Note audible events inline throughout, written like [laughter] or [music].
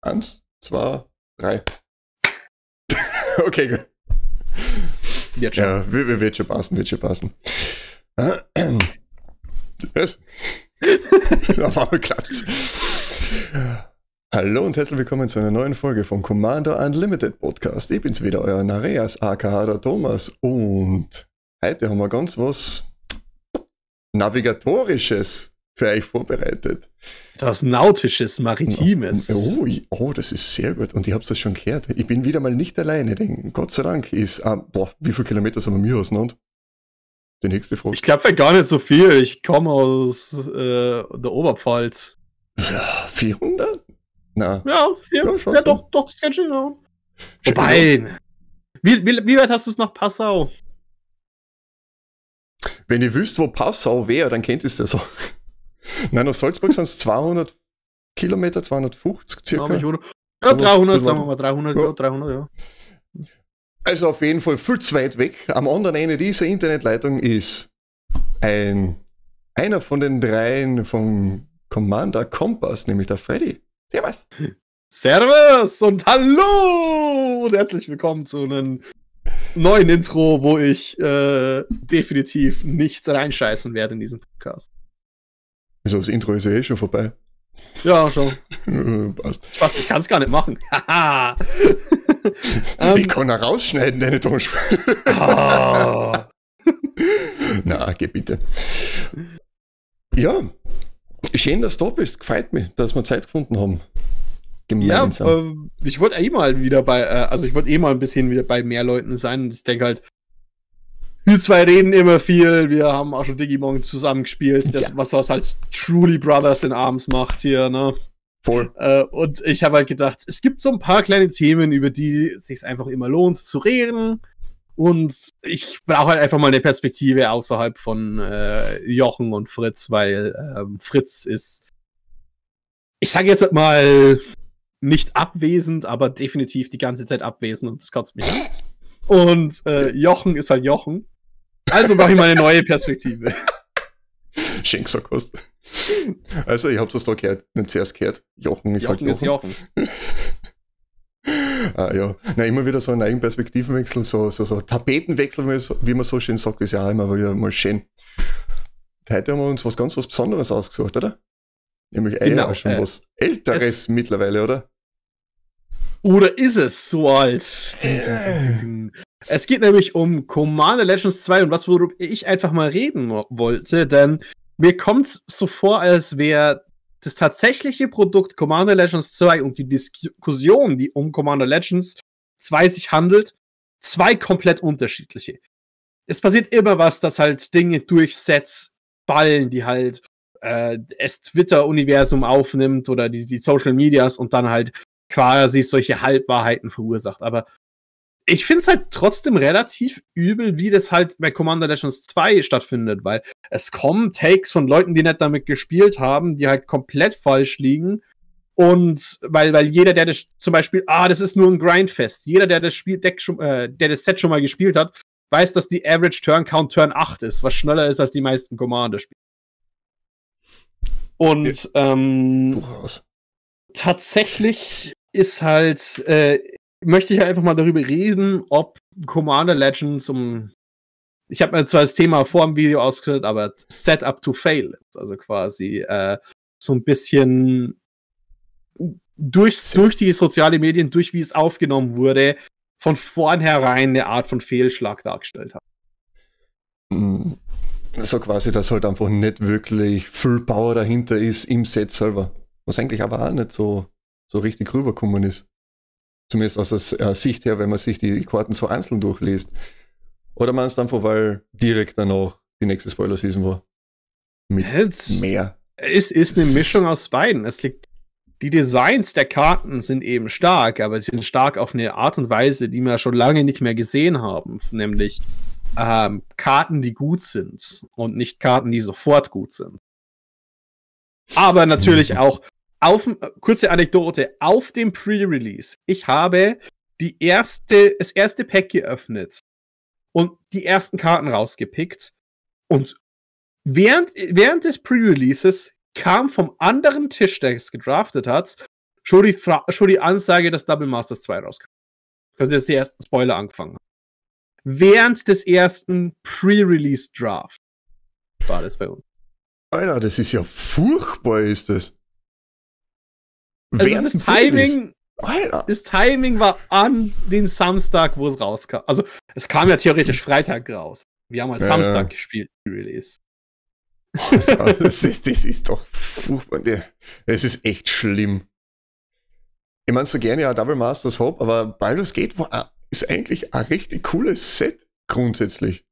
Eins, zwei, drei. [laughs] okay, gut. Wird schon. Ja, wird, wird schon passen, wird schon passen. Was? [clears throat] [laughs] Auf einmal klatscht. Hallo und herzlich willkommen zu einer neuen Folge vom Commander Unlimited Podcast. Ich bin's wieder, euer Nareas, aka der Thomas. Und heute haben wir ganz was Navigatorisches für euch vorbereitet. Was Nautisches, Maritimes. Oh, oh, das ist sehr gut. Und ich hab's das schon gehört. Ich bin wieder mal nicht alleine, denn Gott sei Dank ist, ah, boah, wie viele Kilometer sind wir mir auseinander? Die nächste Frage. Ich glaube gar nicht so viel. Ich komme aus äh, der Oberpfalz. Ja, 400? Na, Ja. Ja, Ja, so. doch, doch, das kann schon ja. Wobei, wie, wie, wie weit hast du es nach Passau? wenn ihr wüsst, wo Passau wäre, dann kennt ihr es ja so. [laughs] Nein, nach Salzburg sind es 200 Kilometer, 250 circa. Ja, Aber 300, bisschen sagen wir mal 300, Ja. ja, 300, ja. Also auf jeden Fall viel zu weit weg. Am anderen Ende dieser Internetleitung ist ein, einer von den dreien vom Commander Kompass, nämlich der Freddy. Servus. Servus und hallo und herzlich willkommen zu einem neuen Intro, wo ich äh, definitiv nicht reinscheißen werde in diesen Podcast. Also das Intro ist ja eh schon vorbei. Ja, schon. Äh, Passt. Was, ich kann es gar nicht machen. Haha. [laughs] [laughs] ähm, Ich kann auch rausschneiden, deine Tonspur. ah. [laughs] Na, geh bitte. Ja, schön, dass du da bist. Gefällt mich, dass wir Zeit gefunden haben. Ja, Gemeinsam. ähm, ich wollte eh mal wieder bei, äh, also ich wollte eh mal ein bisschen wieder bei mehr Leuten sein. Und ich denke halt, wir zwei reden immer viel. Wir haben auch schon Digimon zusammengespielt, das, Ja. was was halt Truly Brothers in Arms macht hier, ne? Voll. Äh, und ich habe halt gedacht, es gibt so ein paar kleine Themen, über die es sich einfach immer lohnt zu reden. Und ich brauche halt einfach mal eine Perspektive außerhalb von äh, Jochen und Fritz, weil ähm, Fritz ist, ich sage jetzt mal, nicht abwesend, aber definitiv die ganze Zeit abwesend und das kotzt mich an. Und äh, Jochen ist halt Jochen. Also mache ich mal eine neue Perspektive. [laughs] Schenkserkost. Also, ich hab das da gehört, nicht zuerst gehört. Jochen ist Jochen halt ist Jochen. Ah, ja. Na, immer wieder so einen eigenen Perspektivenwechsel, so, so, so Tapetenwechsel, wie man so- schön sagt, ist ja auch immer wieder mal schön. Heute haben wir uns was ganz was Besonderes ausgesucht, oder? Nämlich eh Genau, schon äh, was Älteres es- mittlerweile, oder? Oder ist es so alt? Es geht nämlich um Commander Legends 2 und was, worüber ich einfach mal reden wo- wollte, denn mir kommt so vor, als wäre das tatsächliche Produkt Commander Legends 2 und die Diskussion, die um Commander Legends 2 sich handelt, zwei komplett unterschiedliche. Es passiert immer was, dass halt Dinge durch Sets fallen, die halt äh, das Twitter-Universum aufnimmt oder die, die Social Medias und dann halt quasi solche Halbwahrheiten verursacht. Aber ich finde es halt trotzdem relativ übel, wie das halt bei Commander Legends 2 stattfindet, weil es kommen Takes von Leuten, die nicht damit gespielt haben, die halt komplett falsch liegen. Und weil, weil jeder, der das zum Beispiel, ah, das ist nur ein Grindfest, jeder, der das Spiel Deck schon, äh, der das Set schon mal gespielt hat, weiß, dass die Average Turn Count Turn 8 ist, was schneller ist als die meisten Commander-Spiele. Und ähm, Durchaus. tatsächlich ist halt, äh, möchte ich einfach mal darüber reden, ob Commander Legends um. Ich habe mir zwar das Thema vor dem Video ausgeführt, aber Setup to Fail ist. Also quasi äh, so ein bisschen durch, durch die sozialen Medien, durch wie es aufgenommen wurde, von vornherein eine Art von Fehlschlag dargestellt hat. Mm, So quasi, dass halt einfach nicht wirklich viel Power dahinter ist im Set selber. Was eigentlich aber auch nicht so, so richtig rübergekommen ist. Zumindest aus der äh, Sicht her, wenn man sich die Karten so einzeln durchliest. Oder meinst du einfach, weil direkt danach die nächste Spoiler-Season war? Mit Es mehr. Es ist eine Mischung aus beiden. Es liegt, die Designs der Karten sind eben stark, aber sie sind stark auf eine Art und Weise, die wir schon lange nicht mehr gesehen haben. Nämlich ähm, Karten, die gut sind und nicht Karten, die sofort gut sind. Aber natürlich [laughs] auch auf, äh, kurze Anekdote, auf dem Pre-Release. Ich habe die erste, das erste Pack geöffnet und die ersten Karten rausgepickt. Und während, während des Pre-Releases kam vom anderen Tisch, der es gedraftet hat, schon die, schon die Ansage, dass Double Masters 2 rauskam. Dass jetzt die ersten Spoiler angefangen. Während des ersten Pre-Release-Draft war das bei uns. Alter, das ist ja furchtbar, ist das. Also das Timing, Alter. das Timing war an den Samstag, wo es rauskam. Also es kam ja theoretisch Freitag raus. Wir haben halt ja, Samstag ja. gespielt, Release. [laughs] das, ist, das ist doch furchtbar. Es ist echt schlimm. Ich meine, so gerne ja Double Masters Hope, aber Baldur's Gate war, ist eigentlich ein richtig cooles Set grundsätzlich.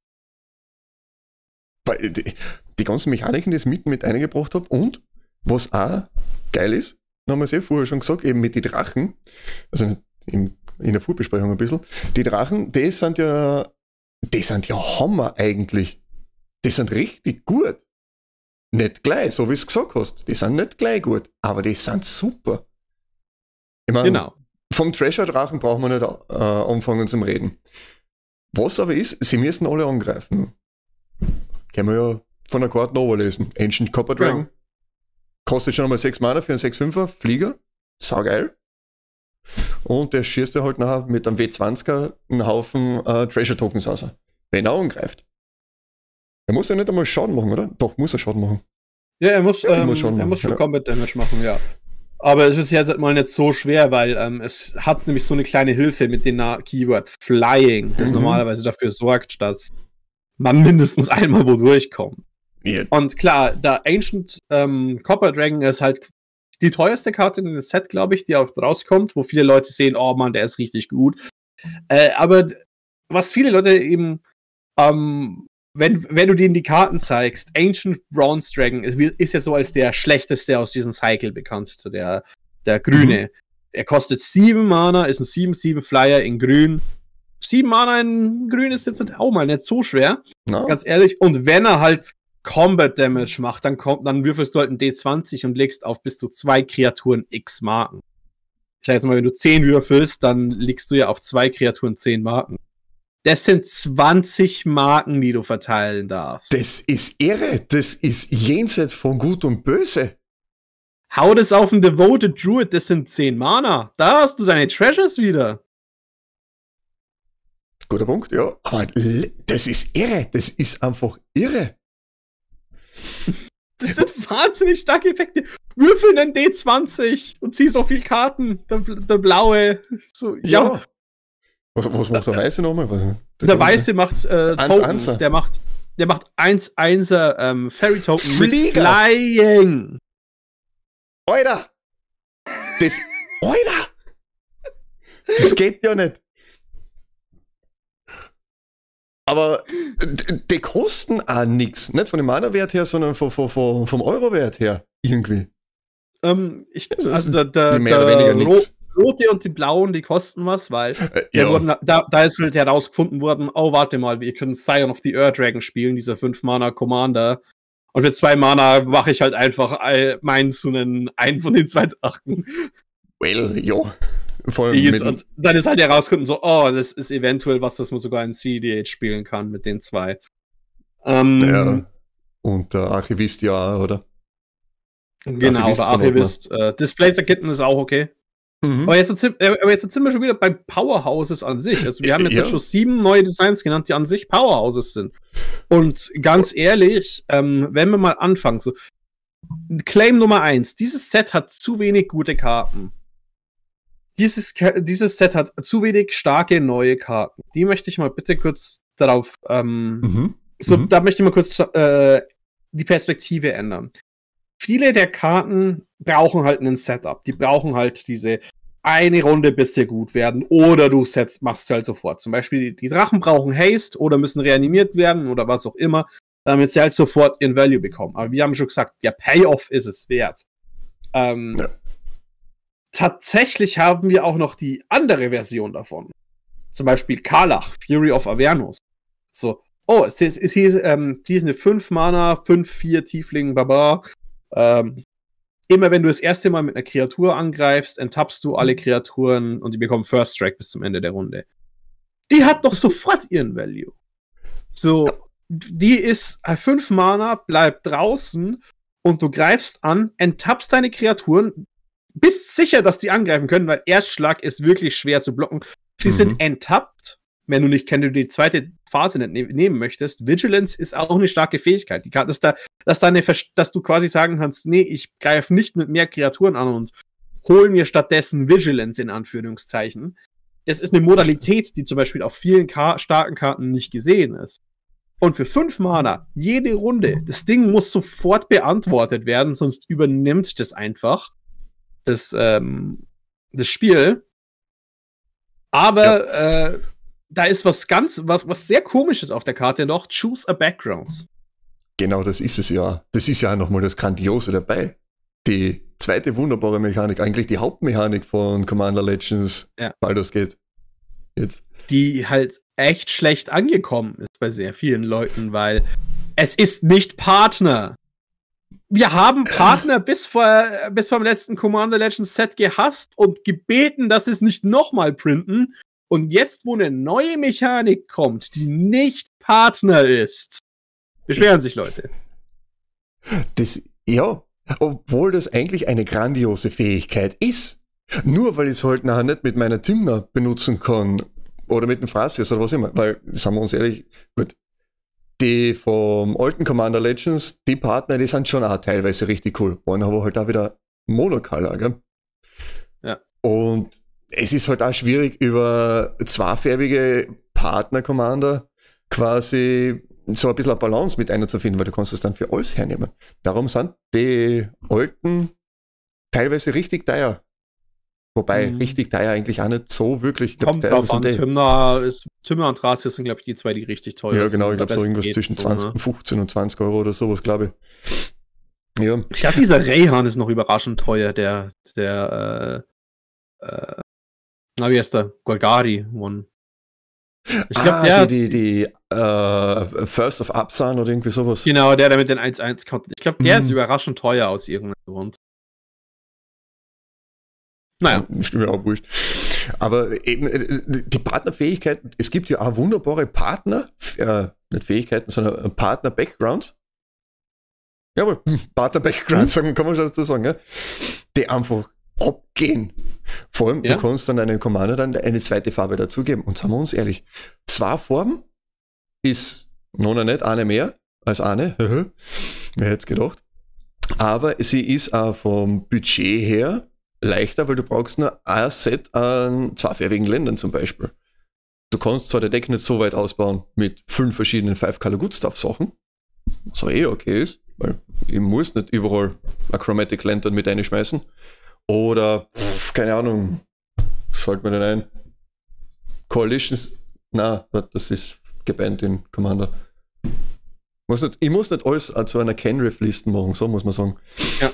Weil die, die ganzen Mechaniken, die es mitten mit eingebracht habe und was auch geil ist, haben wir es ja vorher schon gesagt, eben mit den Drachen, also in, in der Vorbesprechung ein bisschen, die Drachen, die sind ja, die sind ja Hammer eigentlich. Die sind richtig gut. Nicht gleich, so wie du es gesagt hast. Die sind nicht gleich gut, aber die sind super. Ich meine, genau. vom Treasure-Drachen brauchen wir nicht äh, anfangen zum Reden. Was aber ist, sie müssen alle angreifen. Können wir ja von der Karte lesen. Ancient Copper Dragon. Kostet schon einmal 6 Mana für einen 6-5er Flieger. Saugeil. Und der schießt er halt nachher mit einem W20er einen Haufen äh, Treasure Tokens aus. Wenn er angreift. Er muss ja nicht einmal Schaden machen, oder? Doch, muss er Schaden machen. Ja, er muss, ja, ähm, muss, er muss schon ja. Combat Damage machen, ja. Aber es ist jetzt mal nicht so schwer, weil ähm, es hat nämlich so eine kleine Hilfe mit dem Keyword Flying, das mhm. normalerweise dafür sorgt, dass man mindestens einmal wo durchkommt. Yeah. Und klar, der Ancient ähm, Copper Dragon ist halt die teuerste Karte in dem Set, glaube ich, die auch rauskommt, wo viele Leute sehen, oh man, der ist richtig gut. Äh, aber was viele Leute eben, ähm, wenn, wenn du denen die Karten zeigst, Ancient Bronze Dragon ist ja so als der schlechteste aus diesem Cycle bekannt, so der, der grüne. Mhm. Er kostet 7 Mana, ist ein 7-7 Flyer in grün. 7 Mana in grün ist jetzt auch mal nicht so schwer. No. Ganz ehrlich. Und wenn er halt Combat Damage macht, dann kommt, dann würfelst du halt ein D20 und legst auf bis zu zwei Kreaturen X Marken. Ich sag jetzt mal, wenn du 10 würfelst, dann legst du ja auf zwei Kreaturen 10 Marken. Das sind 20 Marken, die du verteilen darfst. Das ist irre. Das ist jenseits von Gut und Böse. Hau das auf einen Devoted Druid, das sind 10 Mana. Da hast du deine Treasures wieder. Guter Punkt, ja. Aber das ist irre. Das ist einfach irre. Das sind [laughs] wahnsinnig starke Effekte. Würfel einen D20 und zieh so viel Karten. Der, der blaue. So, ja. ja. Was, was macht der Weiße nochmal? Der, der Weiße macht äh, Tokens. Anzer. Der macht, der macht 1-1er ähm, Fairy Token Flieger. Flying. Alter! Das. Alter! Das geht ja nicht. Aber die kosten auch nichts. Nicht von dem Mana-Wert her, sondern vom, vom, vom Euro-Wert her. Irgendwie. Ähm, ich, also der, der, der rote und die blauen, die kosten was, weil äh, ja. wurden, da, da, ist halt herausgefunden worden, oh, warte mal, wir können Scion of the Earth Dragon spielen, dieser 5-Mana-Commander. Und für zwei Mana mache ich halt einfach meinen zu einen, einen von den zwei Achten. Well, jo. Vor allem und dann ist halt herausgekommen, so, oh, das ist eventuell was, das man sogar in CDH spielen kann mit den zwei. Ähm, der, und der Archivist ja, oder? Genau, Archivist der Archivist. Äh, Displacer Kitten ist auch okay. Mhm. Aber, jetzt, äh, aber jetzt sind wir schon wieder bei Powerhouses an sich. Also wir haben jetzt ja. schon sieben neue Designs genannt, die an sich Powerhouses sind. Und ganz ehrlich, ähm, wenn wir mal anfangen, so Claim Nummer eins: Dieses Set hat zu wenig gute Karten. Dieses, dieses Set hat zu wenig starke neue Karten. Die möchte ich mal bitte kurz darauf. Ähm, mhm. So, mhm. da möchte ich mal kurz äh, die Perspektive ändern. Viele der Karten brauchen halt einen Setup. Die brauchen halt diese eine Runde, bis sie gut werden. Oder du setzt, machst halt sofort. Zum Beispiel, die Drachen brauchen Haste oder müssen reanimiert werden oder was auch immer, damit sie halt sofort ihren Value bekommen. Aber wir haben schon gesagt, der Payoff ist es wert. Ähm, ja tatsächlich haben wir auch noch die andere Version davon. Zum Beispiel Karlach, Fury of Avernus. So, oh, es ist, ist hier, ähm, die ist eine 5 Mana, 5-4 Tiefling, Baba. Ähm, immer wenn du das erste Mal mit einer Kreatur angreifst, enttappst du alle Kreaturen und die bekommen First Strike bis zum Ende der Runde. Die hat doch sofort ihren Value. So, die ist 5 Mana, bleibt draußen und du greifst an, enttappst deine Kreaturen, bist sicher, dass die angreifen können, weil Erstschlag ist wirklich schwer zu blocken. Sie mhm. sind enttappt, wenn du nicht, wenn du die zweite Phase nicht ne nehmen möchtest. Vigilance ist auch eine starke Fähigkeit. Die kann, dass, da, dass, da eine, dass du quasi sagen kannst, nee, ich greife nicht mit mehr Kreaturen an und hol mir stattdessen Vigilance in Anführungszeichen. Es ist eine Modalität, die zum Beispiel auf vielen Ka starken Karten nicht gesehen ist. Und für fünf Mana, jede Runde, das Ding muss sofort beantwortet werden, sonst übernimmt das einfach das, ähm, das Spiel. Aber ja. äh, da ist was ganz, was, was sehr komisches auf der Karte noch. Choose a Background. Genau, das ist es ja. Das ist ja nochmal das Grandiose dabei. Die zweite wunderbare Mechanik, eigentlich die Hauptmechanik von Commander Legends ja. Baldur's Gate. Jetzt. Die halt echt schlecht angekommen ist bei sehr vielen Leuten, weil es ist nicht Partner. Wir haben Partner bis vor bis vom letzten Commander Legends Set gehasst und gebeten, dass sie es nicht nochmal printen. Und jetzt, wo eine neue Mechanik kommt, die nicht Partner ist, beschweren sich Leute. Das, ja, obwohl das eigentlich eine grandiose Fähigkeit ist. Nur weil ich es halt nachher nicht mit meiner Timner benutzen kann oder mit dem Phrasius oder was immer. Weil, sagen wir uns ehrlich, gut, die vom alten Commander Legends, die Partner, die sind schon auch teilweise richtig cool. Waren aber halt auch wieder Monocolor, gell? Ja. Und es ist halt auch schwierig, über zweifärbige Partner-Commander quasi so ein bisschen eine Balance mit einer zu finden, weil du kannst es dann für alles hernehmen. Darum sind die alten teilweise richtig teuer. Wobei mhm. richtig teuer eigentlich auch nicht so wirklich. Kommt glaub, drauf an. Ist, Tymna und Thracius sind, glaube ich, die zwei, die richtig teuer sind. Ja, genau. Ich glaube, so irgendwas zwischen 20, ne? 15 und 20 Euro oder sowas, glaube ich. Ja. Ich glaube, dieser Rayhan ist noch überraschend teuer, der, der, äh, äh, na, wie heißt der? Golgari One. Ich glaube, ah, der. Die, die, die uh, First of Upsan oder irgendwie sowas. Genau, der, der mit den 1-1 kommt. Ich glaube, der mhm. ist überraschend teuer aus irgendeinem Grund. Naja. Stimmt mir auch wurscht. Aber eben äh, die Partnerfähigkeit, es gibt ja auch wunderbare Partner, äh, nicht Fähigkeiten, sondern Partner-Backgrounds. Jawohl, hm, Partner-Backgrounds, mhm. kann man schon dazu sagen, ja? die einfach abgehen. Vor allem, ja. du kannst dann einem Commander dann eine zweite Farbe dazugeben. Und sagen wir uns ehrlich, zwei Farben ist noch nicht eine mehr als eine. [laughs] Wer hätte es gedacht? Aber sie ist auch vom Budget her leichter, weil du brauchst nur ein Set an zweifärbigen Ländern zum Beispiel. Du kannst zwar der Deck nicht so weit ausbauen mit fünf verschiedenen Five Color Good Stuff Sachen, was aber eh okay ist, weil ich muss nicht überall ein Chromatic Lantern mit einschmeißen. Oder, pff, keine Ahnung, was fällt mir denn ein? Coalitions, na, das ist gebannt in Commander. Muss nicht, ich muss nicht alles zu einer Kenriff-Listen machen, so muss man sagen. Ja.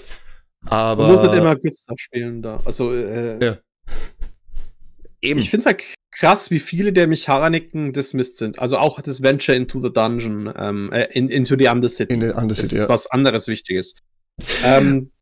Aber. Du musst nicht immer Good spielen da. Also, äh, ja. [laughs] Eben. Ich finde es halt krass, wie viele der Mechaniken dismissed sind. Also auch das Venture into the Dungeon, ähm, äh, in, into the Undercity. In the Undercity, ist ja. was anderes Wichtiges. ähm,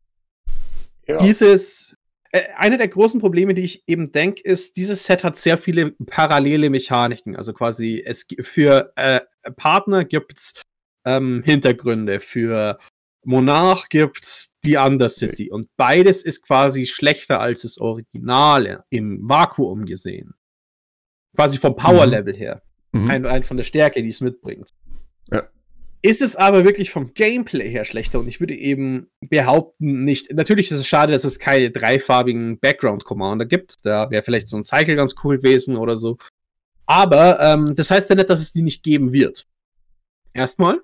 [laughs] ja. Dieses, äh, eine der großen Probleme, die ich eben denke, ist, dieses Set hat sehr viele parallele Mechaniken. Also quasi, es für äh, Partner gibt es ähm, Hintergründe, für Monarch gibt's die Undercity. Und beides ist quasi schlechter als das Originale im Vakuum gesehen. Quasi vom Power-Level mhm. her. Mhm. Ein, ein von der Stärke, die es mitbringt. Ja. Ist es aber wirklich vom Gameplay her schlechter und ich würde eben behaupten, nicht. Natürlich ist es schade, dass es keine dreifarbigen Background-Commander gibt. Da wäre vielleicht so ein Cycle ganz cool gewesen oder so. Aber ähm, das heißt ja nicht, dass es die nicht geben wird. Erstmal.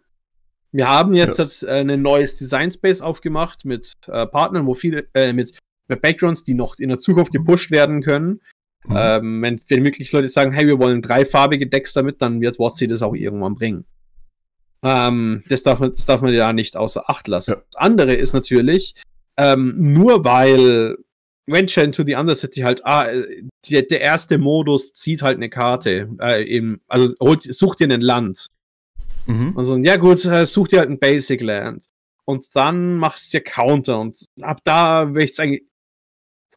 Wir haben jetzt ja. Äh, ein neues Design Space aufgemacht mit äh, Partnern, wo viele, äh, mit, mit Backgrounds, die noch in der Zukunft gepusht werden können. Mhm. Ähm, wenn, wenn wirklich Leute sagen, hey, wir wollen dreifarbige Decks damit, dann wird WotC das auch irgendwann bringen. Ähm, das, darf man, das darf man ja nicht außer Acht lassen. Ja. Das andere ist natürlich, ähm, nur weil Venture into the Undercity halt, ah, der, der erste Modus zieht halt eine Karte, äh, eben, also holt, sucht dir ein Land. Mhm. Und so, ja gut, äh, such dir halt ein Basic Land. und dann machst du Counter und ab da will ich eigentlich.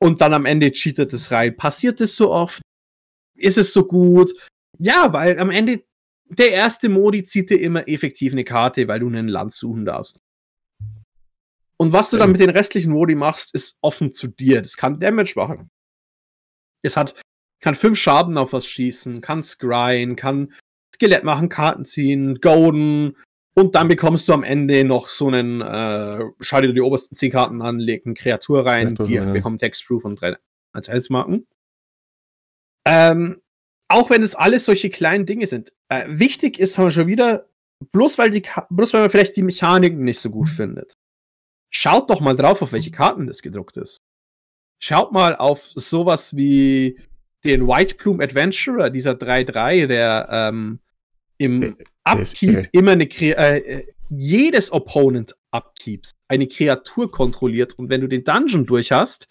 Und dann am Ende cheatet es rein. Passiert es so oft? Ist es so gut? Ja, weil am Ende der erste Modi zieht dir immer effektiv eine Karte, weil du einen Land suchen darfst. Und was du dann mit den restlichen Modi machst, ist offen zu dir. Das kann Damage machen. Es hat, kann fünf Schaden auf was schießen, kann Scryen, kann Skelett machen, Karten ziehen, Golden, und dann bekommst du am Ende noch so einen, äh, schau dir die obersten 10 Karten an, leg eine Kreatur rein, ja, die ja. bekommt Textproof und drei als Heilsmarken. Ähm, auch wenn es alles solche kleinen Dinge sind. Äh, wichtig ist aber schon wieder, bloß weil, die, bloß weil man vielleicht die Mechaniken nicht so gut findet. Schaut doch mal drauf, auf welche Karten das gedruckt ist. Schaut mal auf sowas wie den White Plume Adventurer, dieser 3-3, der ähm, im äh, Upkeep immer eine äh, jedes Opponent Upkeeps eine Kreatur kontrolliert und wenn du den Dungeon durch hast,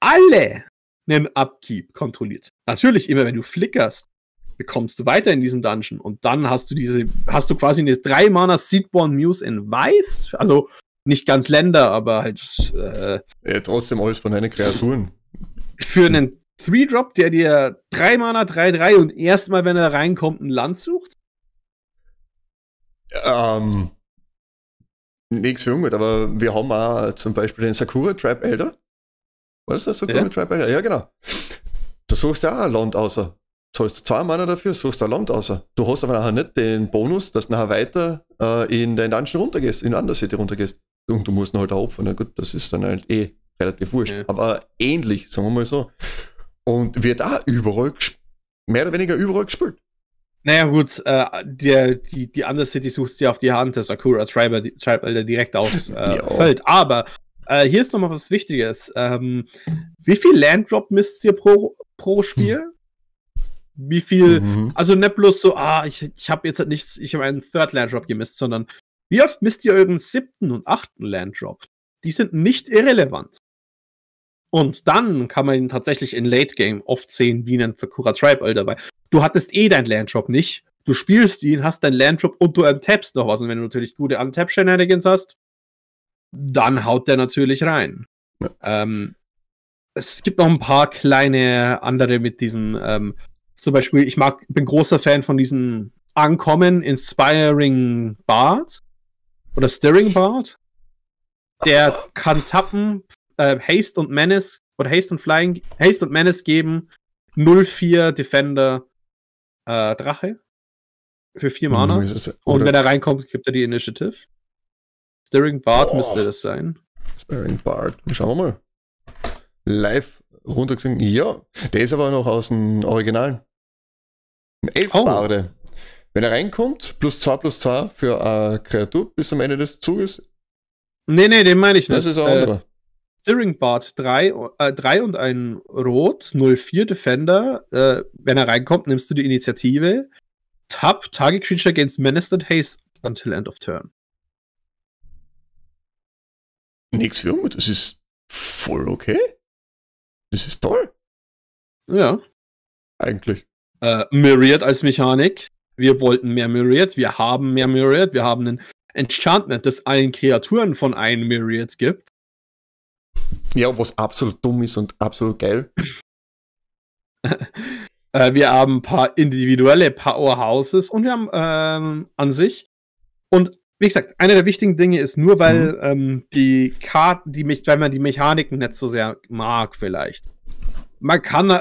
alle einen Upkeep kontrolliert. Natürlich immer, wenn du flickerst, bekommst du weiter in diesen Dungeon und dann hast du diese, hast du quasi eine 3 Mana Seedborn Muse in Weiß, also nicht ganz Länder, aber halt äh, ja, trotzdem alles von deinen Kreaturen. Für einen 3-Drop, der dir 3 Mana, 3-3 und erstmal, wenn er reinkommt, ein Land sucht? Ähm, nichts für ungut, aber wir haben auch zum Beispiel den Sakura Trap Elder. War das der Sakura ja. Trap Elder? Ja, genau. Du suchst ja auch ein Land außer. Zahlst zwei Mana dafür, suchst ein Land außer. Du hast aber nachher nicht den Bonus, dass du nachher weiter äh, in deinen Dungeon runtergehst, in Undercity runtergehst. Und du musst ihn halt auch opfern. Na gut, das ist dann halt eh relativ wurscht. Ja. Aber ähnlich, sagen wir mal so. Und wird auch überall, mehr oder weniger überall gespielt. Naja, gut, äh, der, die, die Undercity sucht dir auf die Hand, das Sakura Tribe, Tribe direkt aufs äh, Feld. Aber äh, hier ist nochmal was Wichtiges. Ähm, wie viel Landdrop misst ihr pro, pro Spiel? Wie viel, mhm. also nicht bloß so, ah, ich, ich habe jetzt halt nichts, ich habe einen Third Landdrop gemisst, sondern wie oft misst ihr euren siebten und achten Landdrop? Die sind nicht irrelevant. Und dann kann man ihn tatsächlich in Late Game oft sehen, wie ein Sakura Tribe All dabei du hattest eh deinen Landdrop nicht. Du spielst ihn, hast deinen Landdrop und du untappst noch was. Und wenn du natürlich gute Untap-Shenanigans hast, dann haut der natürlich rein. Ja. Ähm, es gibt noch ein paar kleine andere mit diesen, ähm, zum Beispiel, ich mag, bin großer Fan von diesen Ankommen Inspiring Bard oder Stirring Bard. Der kann tappen, äh, Haste und Menace oder Haste und Flying, Haste und Menace geben, 0-4 Defender äh, Drache für vier Mana. Mhm, und wenn er reinkommt, gibt er die Initiative. Stirring Bard oh. müsste das sein. Stirring Bard. Schauen wir mal. Live runtergesungen. Ja, der ist aber noch aus dem Original. Elf oh. Barde. Wenn er reinkommt, plus 2 plus 2 für eine Kreatur bis zum Ende des Zuges. Nee, nee, den meine ich nicht. Das ist ein anderer. Steering Bart 3, äh, 3 und ein Rot, 04 Defender. Äh, wenn er reinkommt, nimmst du die Initiative. Tap, Target Creature against Menace and Haste until end of turn. Nix für das ist voll okay. Das ist toll. Ja. Eigentlich. Äh, Myriad als Mechanik. Wir wollten mehr Myriad, wir haben mehr Myriad, wir haben ein Enchantment, das allen Kreaturen von einem Myriad gibt. Ja, was absolut dumm ist und absolut geil. [laughs] äh, wir haben ein paar individuelle Powerhouses und wir haben ähm, an sich. Und wie gesagt, einer der wichtigen Dinge ist nur, weil mhm. ähm, die Karten, die weil man die Mechaniken nicht so sehr mag, vielleicht. Man kann, äh,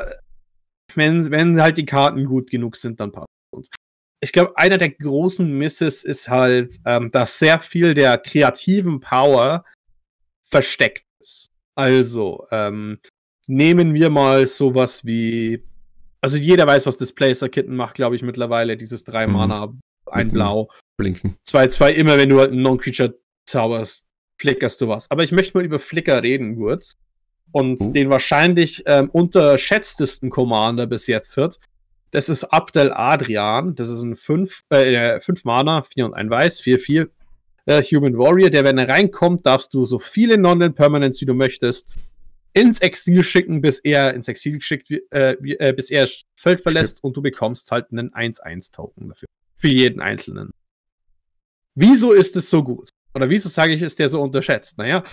wenn, wenn halt die Karten gut genug sind, dann passt es. Ich glaube, einer der großen Misses ist halt, ähm, dass sehr viel der kreativen Power versteckt ist. Also, ähm, nehmen wir mal sowas wie. Also jeder weiß, was Displacer Kitten macht, glaube ich, mittlerweile. Dieses 3 mhm. Mana, mhm. ein Blau. Blinken. 2-2, immer wenn du halt einen Non-Creature zauberst, flickerst du was. Aber ich möchte mal über Flicker reden, kurz. Und uh. den wahrscheinlich ähm, unterschätztesten Commander bis jetzt wird. Das ist Abdel Adrian. Das ist ein 5 äh, Mana, 4 und ein Weiß, 4-4 äh, Human Warrior, der, wenn er reinkommt, darfst du so viele Non-Permanents, wie du möchtest, ins Exil schicken, bis er ins Exil geschickt äh, äh, bis er das Feld verlässt Stimmt. und du bekommst halt einen 1-1-Token dafür. Für jeden einzelnen. Wieso ist es so gut? oder wieso sage ich, ist der so unterschätzt? Naja,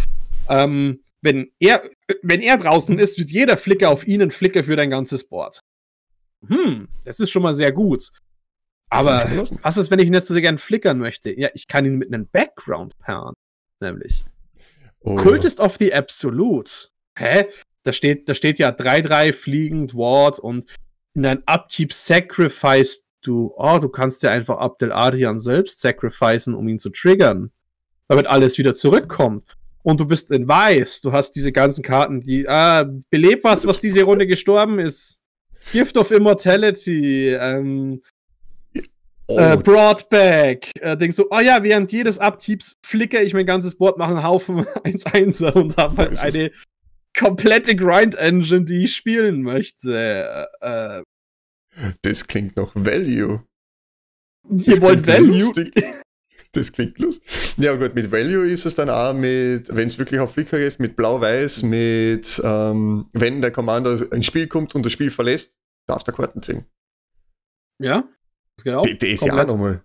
ähm, wenn er, wenn er draußen ist, wird jeder Flicker auf ihn ein Flicker für dein ganzes Board. Hm, das ist schon mal sehr gut. Aber was ist, wenn ich ihn jetzt so sehr gern flickern möchte? Ja, ich kann ihn mit einem Background pairen, nämlich. Oh, Cultist of the Absolute. Hä? Da steht, da steht ja 3-3 fliegend Ward und in dein Upkeep sacrifice du, oh, du kannst ja einfach Abdel Adrian selbst sacrificen, um ihn zu triggern. Damit alles wieder zurückkommt. Und du bist in Weiß. Du hast diese ganzen Karten, die, ah, belebt was, was diese Runde gestorben ist. Gift of Immortality, ähm, oh. äh, Broadback. Äh, denkst du, oh ja, während jedes Upkeeps flicke ich mein ganzes Board, mache einen Haufen [laughs] 1-1er und habe halt eine komplette Grind-Engine, die ich spielen möchte. Äh, das klingt nach Value. Das Ihr wollt Value? Lustig. Das klingt lustig. Ja gut, mit Value ist es dann auch mit, wenn es wirklich auf Flicker ist, mit Blau-Weiß, mit, ähm, wenn der Commander ins Spiel kommt und das Spiel verlässt, darf der Karten ziehen. Ja, genau. Die, die ist ja auch nochmal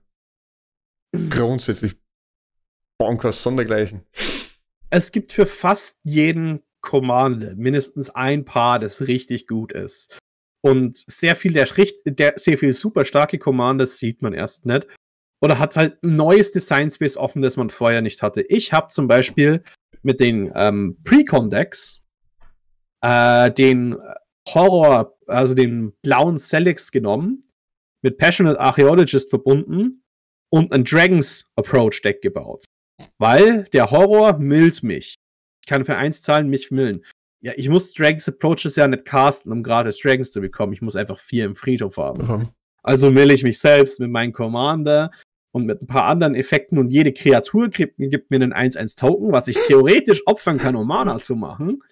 grundsätzlich Bonkers sondergleichen. Es gibt für fast jeden Commander mindestens ein Paar, das richtig gut ist. Und sehr viel der, der sehr viel super starke Commanders sieht man erst nicht. Oder hat halt ein neues Design Space offen, das man vorher nicht hatte. Ich habe zum Beispiel mit den ähm, Precon-Decks äh, den Horror, also den blauen Celix genommen, mit Passionate Archaeologist verbunden und ein Dragons Approach Deck gebaut. Weil der Horror mildt mich. Ich kann für eins zahlen, mich millen. Ja, ich muss Dragons Approaches ja nicht casten, um gratis Dragons zu bekommen. Ich muss einfach vier im Friedhof haben. Mhm. Also mill ich mich selbst mit meinem Commander und mit ein paar anderen Effekten und jede Kreatur gibt, gibt mir einen 1-1-Token, was ich theoretisch opfern kann, um Mana zu machen.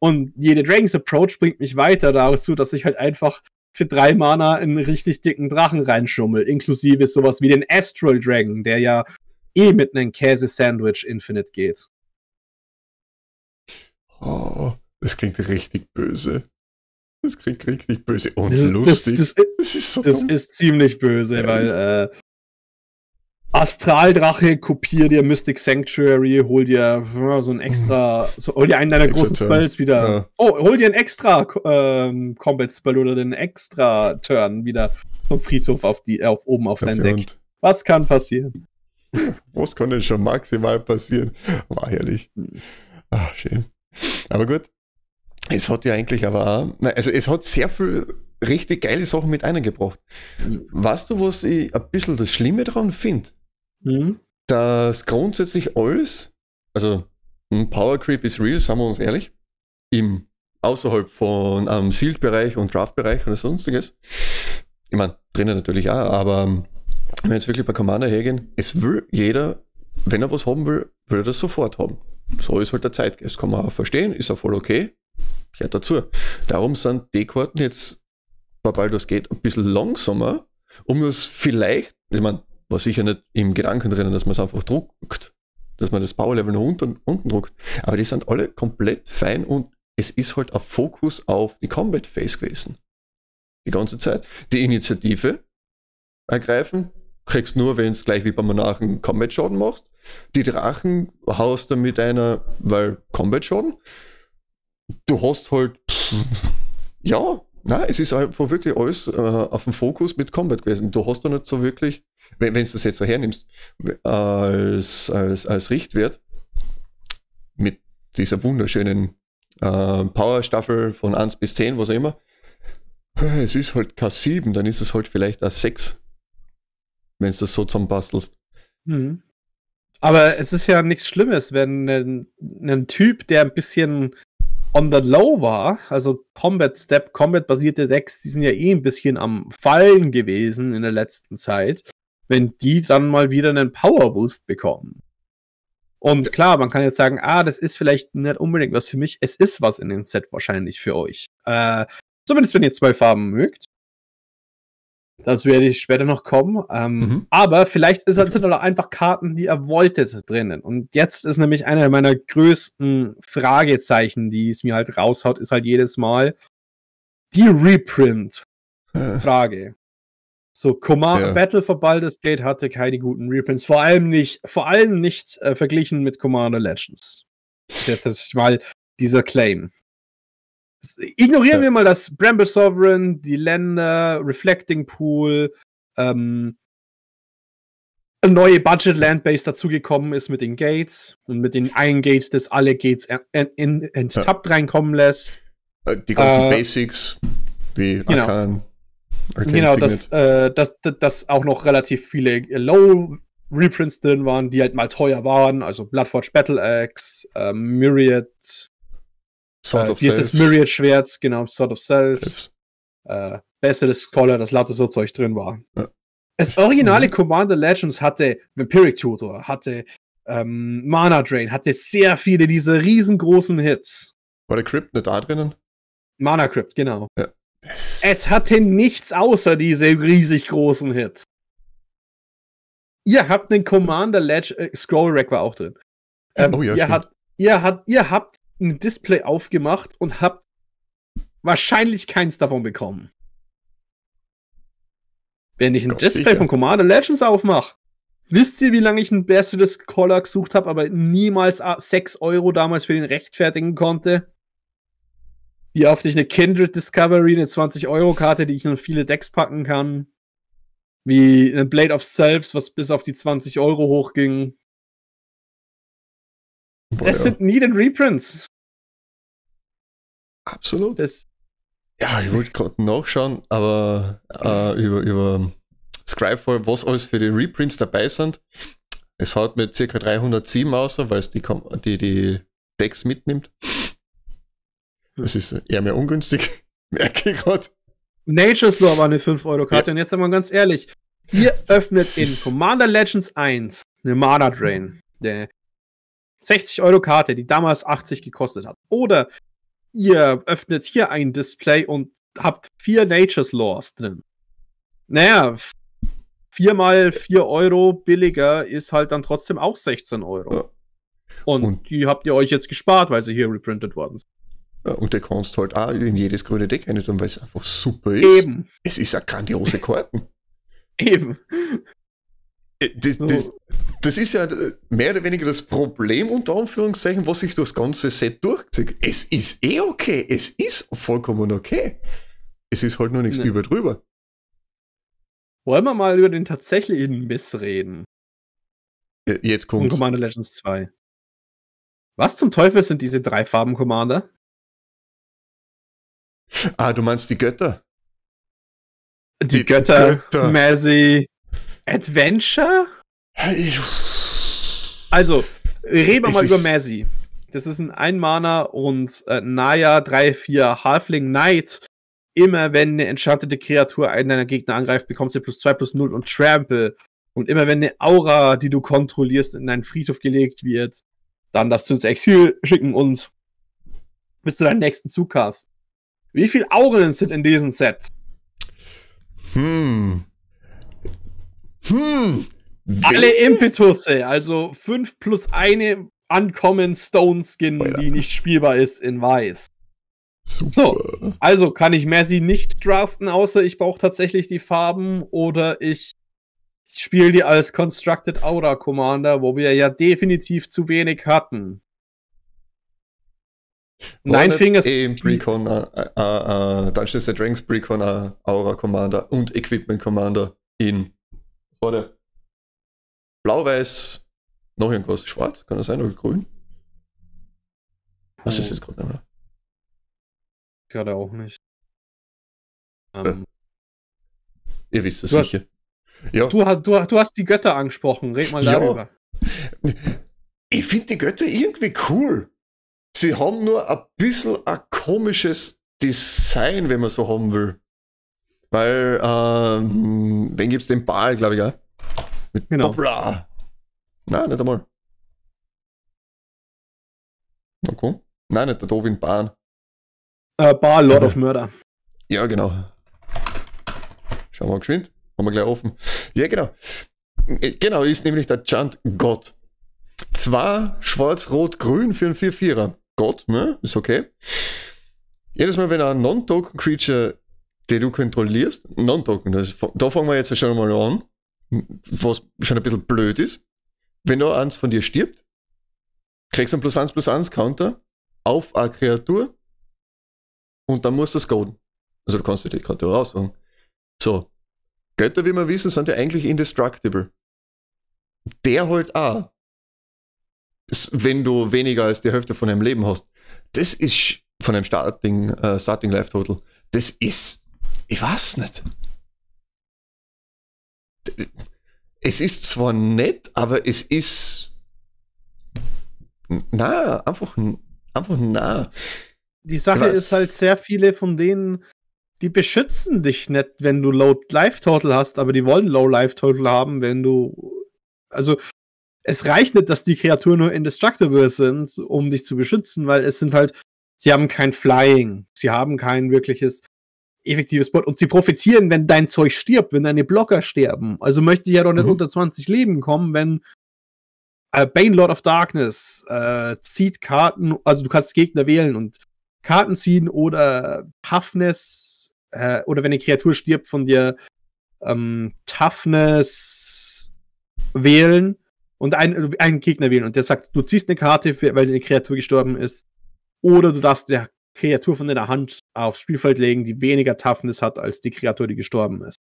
Und jede Dragons Approach bringt mich weiter dazu, dass ich halt einfach für drei Mana einen richtig dicken Drachen reinschummel, inklusive sowas wie den Astral Dragon, der ja eh mit einem Käse-Sandwich Infinite geht. Oh, das klingt richtig böse. Das klingt richtig böse und das, lustig. Das, das, das ist, so ist ziemlich böse, ja. weil äh, Astraldrache, kopier dir Mystic Sanctuary, hol dir so ein extra, so, hol dir einen deiner großen Spells wieder. Ja. Oh, hol dir ein extra ähm, Combat Spell oder den extra Turn wieder vom Friedhof auf die, auf oben auf dein Deck. Was kann passieren? [laughs] Was kann denn schon maximal passieren? War herrlich. Hm. Ach, schön. Aber gut, es hat ja eigentlich aber auch, also es hat sehr viel richtig geile Sachen mit eingebracht. Mhm. Weißt du, was ich ein bisschen das Schlimme daran finde? Mhm. Dass grundsätzlich alles, also Power Creep ist real, sagen wir uns ehrlich, im außerhalb von ähm, Sealed-Bereich und Draft-Bereich oder sonstiges. Ich meine, drinnen natürlich auch, aber wenn wir jetzt wirklich bei Commander hergehen, es will jeder, wenn er was haben will, will er das sofort haben. So ist halt der Zeitgeist. Kann man auch verstehen, ist ja voll okay. Gehört dazu. Darum sind die Karten jetzt, sobald das geht, ein bisschen langsamer, um das vielleicht, ich meine, war sicher nicht im Gedanken drinnen, dass man es einfach druckt, dass man das Power-Level nach unten, unten druckt. Aber die sind alle komplett fein und es ist halt ein Fokus auf die Combat Phase gewesen. Die ganze Zeit. Die Initiative ergreifen, kriegst nur, wenn es gleich wie beim Monarchen Combat-Schaden machst. Die Drachen haust du mit einer, weil Combat-Schaden. Du hast halt, ja, na, es ist einfach wirklich alles äh, auf dem Fokus mit Combat gewesen. Du hast da nicht so wirklich, wenn du das jetzt so hernimmst, als, als, als Richtwert mit dieser wunderschönen äh, Power-Staffel von 1 bis 10, was auch immer, es ist halt K7, dann ist es halt vielleicht a 6 wenn du das so zusammenbastelst. Mhm. Aber es ist ja nichts Schlimmes, wenn ein, ein, Typ, der ein bisschen on the low war, also Combat Step, Combat-basierte Decks, die sind ja eh ein bisschen am Fallen gewesen in der letzten Zeit, wenn die dann mal wieder einen Power Boost bekommen. Und klar, man kann jetzt sagen, ah, das ist vielleicht nicht unbedingt was für mich. Es ist was in dem Set wahrscheinlich für euch. Äh, zumindest wenn ihr zwei Farben mögt. Das werde ich später noch kommen. Ähm, mhm. Aber vielleicht ist, sind da einfach Karten, die er wollte, drinnen. Und jetzt ist nämlich einer meiner größten Fragezeichen, die es mir halt raushaut, ist halt jedes Mal die Reprint-Frage. So, Command Ja. Battle for Baldur's Gate hatte keine guten Reprints. Vor allem nicht, vor allem nicht äh, verglichen mit Commander Legends. Ist jetzt, jetzt mal dieser Claim. Ignorieren Ja. wir mal das Bramble Sovereign, die Länder, Reflecting Pool, ähm, eine neue Budget Landbase dazugekommen ist mit den Gates und mit den einen Gates, das alle Gates en- en- en- enttappt reinkommen lässt. Äh, Die ganzen Äh, Basics, wie genau. Arcan, Arcane Genau, dass, äh, dass, dass, auch noch relativ viele Low Reprints drin waren, die halt mal teuer waren. Also Bloodforge Battle Axe, ähm, Myriad, Sword äh, of Selves. Myriad Schwert, genau, Sword of Selves, äh, Basilisk Scholar, das lauter so Zeug drin war. Ja. Das originale Mhm. Commander Legends hatte Vampiric Tutor, hatte ähm, Mana Drain, hatte sehr viele dieser riesengroßen Hits. War der Crypt nicht da drinnen? Mana Crypt, genau. Das- Es hatte nichts außer diese riesig großen Hits. Ihr habt einen Commander Ledge, äh, Scroll Rack war auch drin. Ähm, Oh ja, ihr, habt, ihr, habt, ihr habt ein Display aufgemacht und habt wahrscheinlich keins davon bekommen. Wenn ich ein Gott, Display sicher. von Commander Legends aufmache, wisst ihr, wie lange ich einen Basilisk Collar gesucht habe, aber niemals ah, 6 Euro damals für den rechtfertigen konnte? Wie oft ich eine Kindred Discovery, eine 20-Euro-Karte, die ich in viele Decks packen kann. Wie ein Blade of Selves, was bis auf die 20 Euro hochging. Boah, Das ja. sind nie den Reprints. Absolut. Das, Ja, ich wollte gerade nachschauen, aber äh, über, über Scribefall, was alles für die Reprints dabei sind. Es hat mit ca. 307 aus, weil es die, die, die Decks mitnimmt. Das ist eher mehr ungünstig, [laughs] merke ich gerade. Nature's Law war eine 5-Euro-Karte. Und jetzt wir ganz ehrlich. Ihr [laughs] öffnet in Commander Legends 1 eine Mana Drain. Eine 60-Euro-Karte, die damals 80 gekostet hat. Oder ihr öffnet hier ein Display und habt vier Nature's Laws drin. Naja, viermal 4 Euro billiger ist halt dann trotzdem auch 16 Euro. Ja. Und, Und- die habt ihr euch jetzt gespart, weil sie hier reprintet worden sind. Und der kannst halt auch in jedes grüne Deck rein tun, weil es einfach super ist. Eben, Es ist eine grandiose Karten. [laughs] eben. Äh, Das, So. das, das ist ja äh, mehr oder weniger das Problem, unter Anführungszeichen, was sich durchs ganze Set durchzieht. Es ist eh okay. Es ist vollkommen okay. Es ist halt nur nichts Ne. über drüber. Wollen wir mal über den tatsächlichen Miss reden? Äh, Jetzt Von kommt's. Commander Legends 2. Was zum Teufel sind diese drei Farben Commander? Ah, du meinst die Götter? Die, Die Götter, Götter. Messi, Adventure? Also, reden wir mal über Messi. Das ist ein Einmana und äh, Naya 3-4 Halfling Knight. Immer wenn eine enchantete Kreatur einen deiner Gegner angreift, bekommt sie plus 2 plus 0 und Trample. Und immer wenn eine Aura, die du kontrollierst, in einen Friedhof gelegt wird, dann darfst du ins Exil schicken und bis zu deinem nächsten Zug hast. Wie viele Auren sind in diesem Set? Hm. Hm. Alle Impetusse, also 5 plus eine Uncommon Stone Skin, Oh ja. die nicht spielbar ist in Weiß. Super. Also kann ich Messi nicht draften, außer ich brauche tatsächlich die Farben oder ich spiele die als Constructed Aura Commander, wo wir ja definitiv zu wenig hatten. Nein, Fingers. im Precon, äh, äh, äh, Dungeons and Dragons Precon, äh, Aura Commander und Equipment Commander in, was war der? Blau-Weiß, noch irgendwas, schwarz, kann das sein, oder grün? Was ist jetzt gerade mehr? Gerade auch nicht. Ähm, Ihr wisst es Du hast- sicher. Ja, du, du, du hast die Götter angesprochen, red mal Ja. darüber. ich finde die Götter irgendwie cool. Sie haben nur ein bisschen ein komisches Design, wenn man so haben will. Weil, ähm, wen gibt's den Ball, glaube ich, auch? Mit Genau. Bobra. Nein, nicht einmal. Okay. Nein, nicht der Dovin Bahn. Äh, Bar Lord Mhm. of Murder. Ja, genau. Schauen wir mal geschwind. Haben wir gleich offen. Ja, genau. Äh, Genau, ist nämlich der Chant Gott. Zwar schwarz-rot-grün für einen 4-4er. Gott, ne? Ist okay. Jedes Mal, wenn ein Non-Token-Creature die du kontrollierst, Non-Token. Da fangen wir jetzt schon mal an, was schon ein bisschen blöd ist. Wenn da eins von dir stirbt, kriegst du einen plus 1 plus 1 Counter auf eine Kreatur und dann musst du es coden. Also du kannst dir die Kreatur raussuchen. So. Götter, wie wir wissen, sind ja eigentlich indestructible. Der halt auch. Wenn du weniger als die Hälfte von deinem Leben hast. Das ist von einem Starting, äh, Starting Life Total. Das ist, ich weiß nicht. Es ist zwar nett, aber es ist, na, einfach, einfach na. Die Sache ist halt sehr viele von denen, die beschützen dich nicht, wenn du Low Life Total hast, aber die wollen Low Life Total haben, wenn du, also, es reicht nicht, dass die Kreaturen nur indestructible sind, um dich zu beschützen, weil es sind halt Sie haben kein Flying. Sie haben kein wirkliches effektives Bot. Und sie profitieren, wenn dein Zeug stirbt, wenn deine Blocker sterben. Also möchte ich ja doch nicht mhm. unter 20 Leben kommen, wenn äh, Bane Lord of Darkness äh, zieht Karten, also du kannst Gegner wählen und Karten ziehen oder Toughness äh, oder wenn eine Kreatur stirbt, von dir ähm, Toughness wählen und einen, einen Gegner wählen und der sagt, du ziehst eine Karte, für, weil eine Kreatur gestorben ist oder du darfst der Kreatur von deiner Hand aufs Spielfeld legen, die weniger Toughness hat als die Kreatur, die gestorben ist.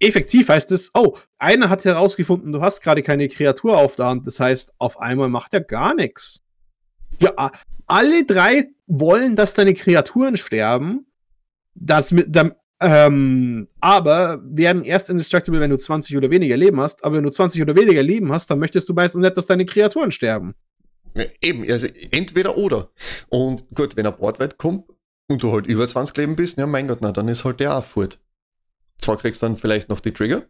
Effektiv heißt es, oh, einer hat herausgefunden, du hast gerade keine Kreatur auf der Hand. Das heißt, auf einmal macht er gar nichts. Ja, alle drei wollen, dass deine Kreaturen sterben. Das mit, dann, ähm, aber werden erst indestructible, wenn du 20 oder weniger Leben hast. Aber wenn du 20 oder weniger Leben hast, dann möchtest du meistens nicht, dass deine Kreaturen sterben. Eben, also entweder oder. Und gut, wenn er Bordweit kommt und du halt über 20 Leben bist, ja mein Gott, na, dann ist halt der auch fort. Zwar kriegst du dann vielleicht noch die Trigger,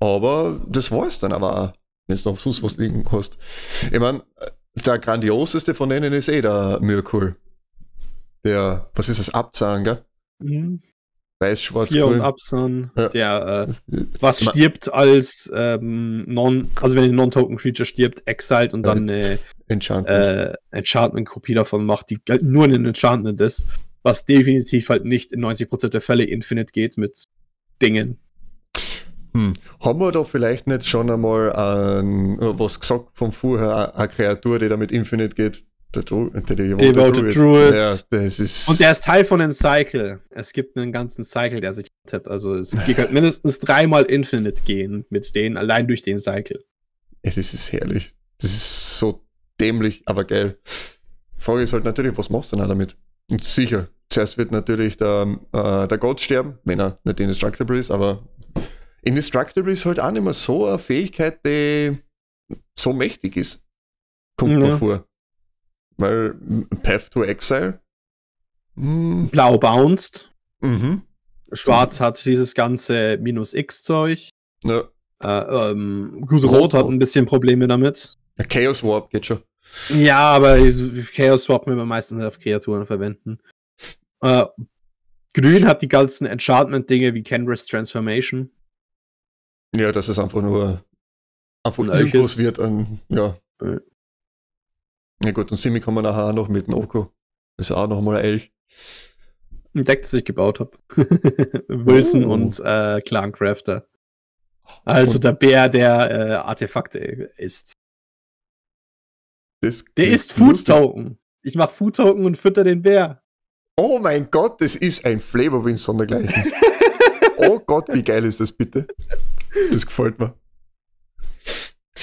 aber das war's dann aber auch, wenn du noch sonst was liegen hast. Ich mein, der grandioseste von denen ist eh der Mirkul. Der, was ist das, Abzahn, gell? Mhm. Weiß, schwarz, Vier grün. und Absan, ja. der äh, [laughs] was stirbt als ähm, non, also wenn ein Non-Token-Creature stirbt, exiled und dann eine Enchantment. Äh, Enchantment-Kopie davon macht, die nur ein Enchantment ist, was definitiv halt nicht in 90% der Fälle Infinite geht mit Dingen. Hm. Haben wir da vielleicht nicht schon einmal ein, was gesagt von vorher, eine Kreatur, die da mit Infinite geht? Der, Dru der, der Druid. Druid. Ja, das ist Und der ist Teil von einem Cycle. Es gibt einen ganzen Cycle, der sich tippt. Also es geht halt [laughs] mindestens dreimal Infinite gehen mit denen, allein durch den Cycle. Ja, das ist herrlich. Das ist so dämlich, aber geil. Frage ist halt natürlich, was machst du denn damit? Und sicher, zuerst wird natürlich der, äh, der Gott sterben, wenn er nicht indestructible ist, aber indestructible ist halt auch nicht mehr so eine Fähigkeit, die so mächtig ist. Kommt ja. mir vor. Weil Path to Exile. Hm. Blau bounced. Mhm. Schwarz hat dieses ganze Minus X-Zeug. Ja. Äh, ähm, gut, Rot, Rot hat ein bisschen Probleme damit. Chaos Warp geht schon. Ja, aber Chaos Swap will man meistens auf Kreaturen verwenden. Äh, Grün hat die ganzen Enchantment-Dinge wie Kenris Transformation. Ja, das ist einfach nur einfach Infos wird an, ja. Ja. Gut, und Simi kommen nachher auch noch mit Noko. Das ist auch noch mal ein Elch. Ein Deck, das ich gebaut habe. [laughs] Wilson oh. und äh, Clancrafter. Also und der Bär, der äh, Artefakte ist. Das der ist Food Token. Ich mach Food Token und fütter den Bär. Oh mein Gott, das ist ein Flavor Win sondergleichen. [laughs] oh Gott, wie geil ist das bitte? Das gefällt mir.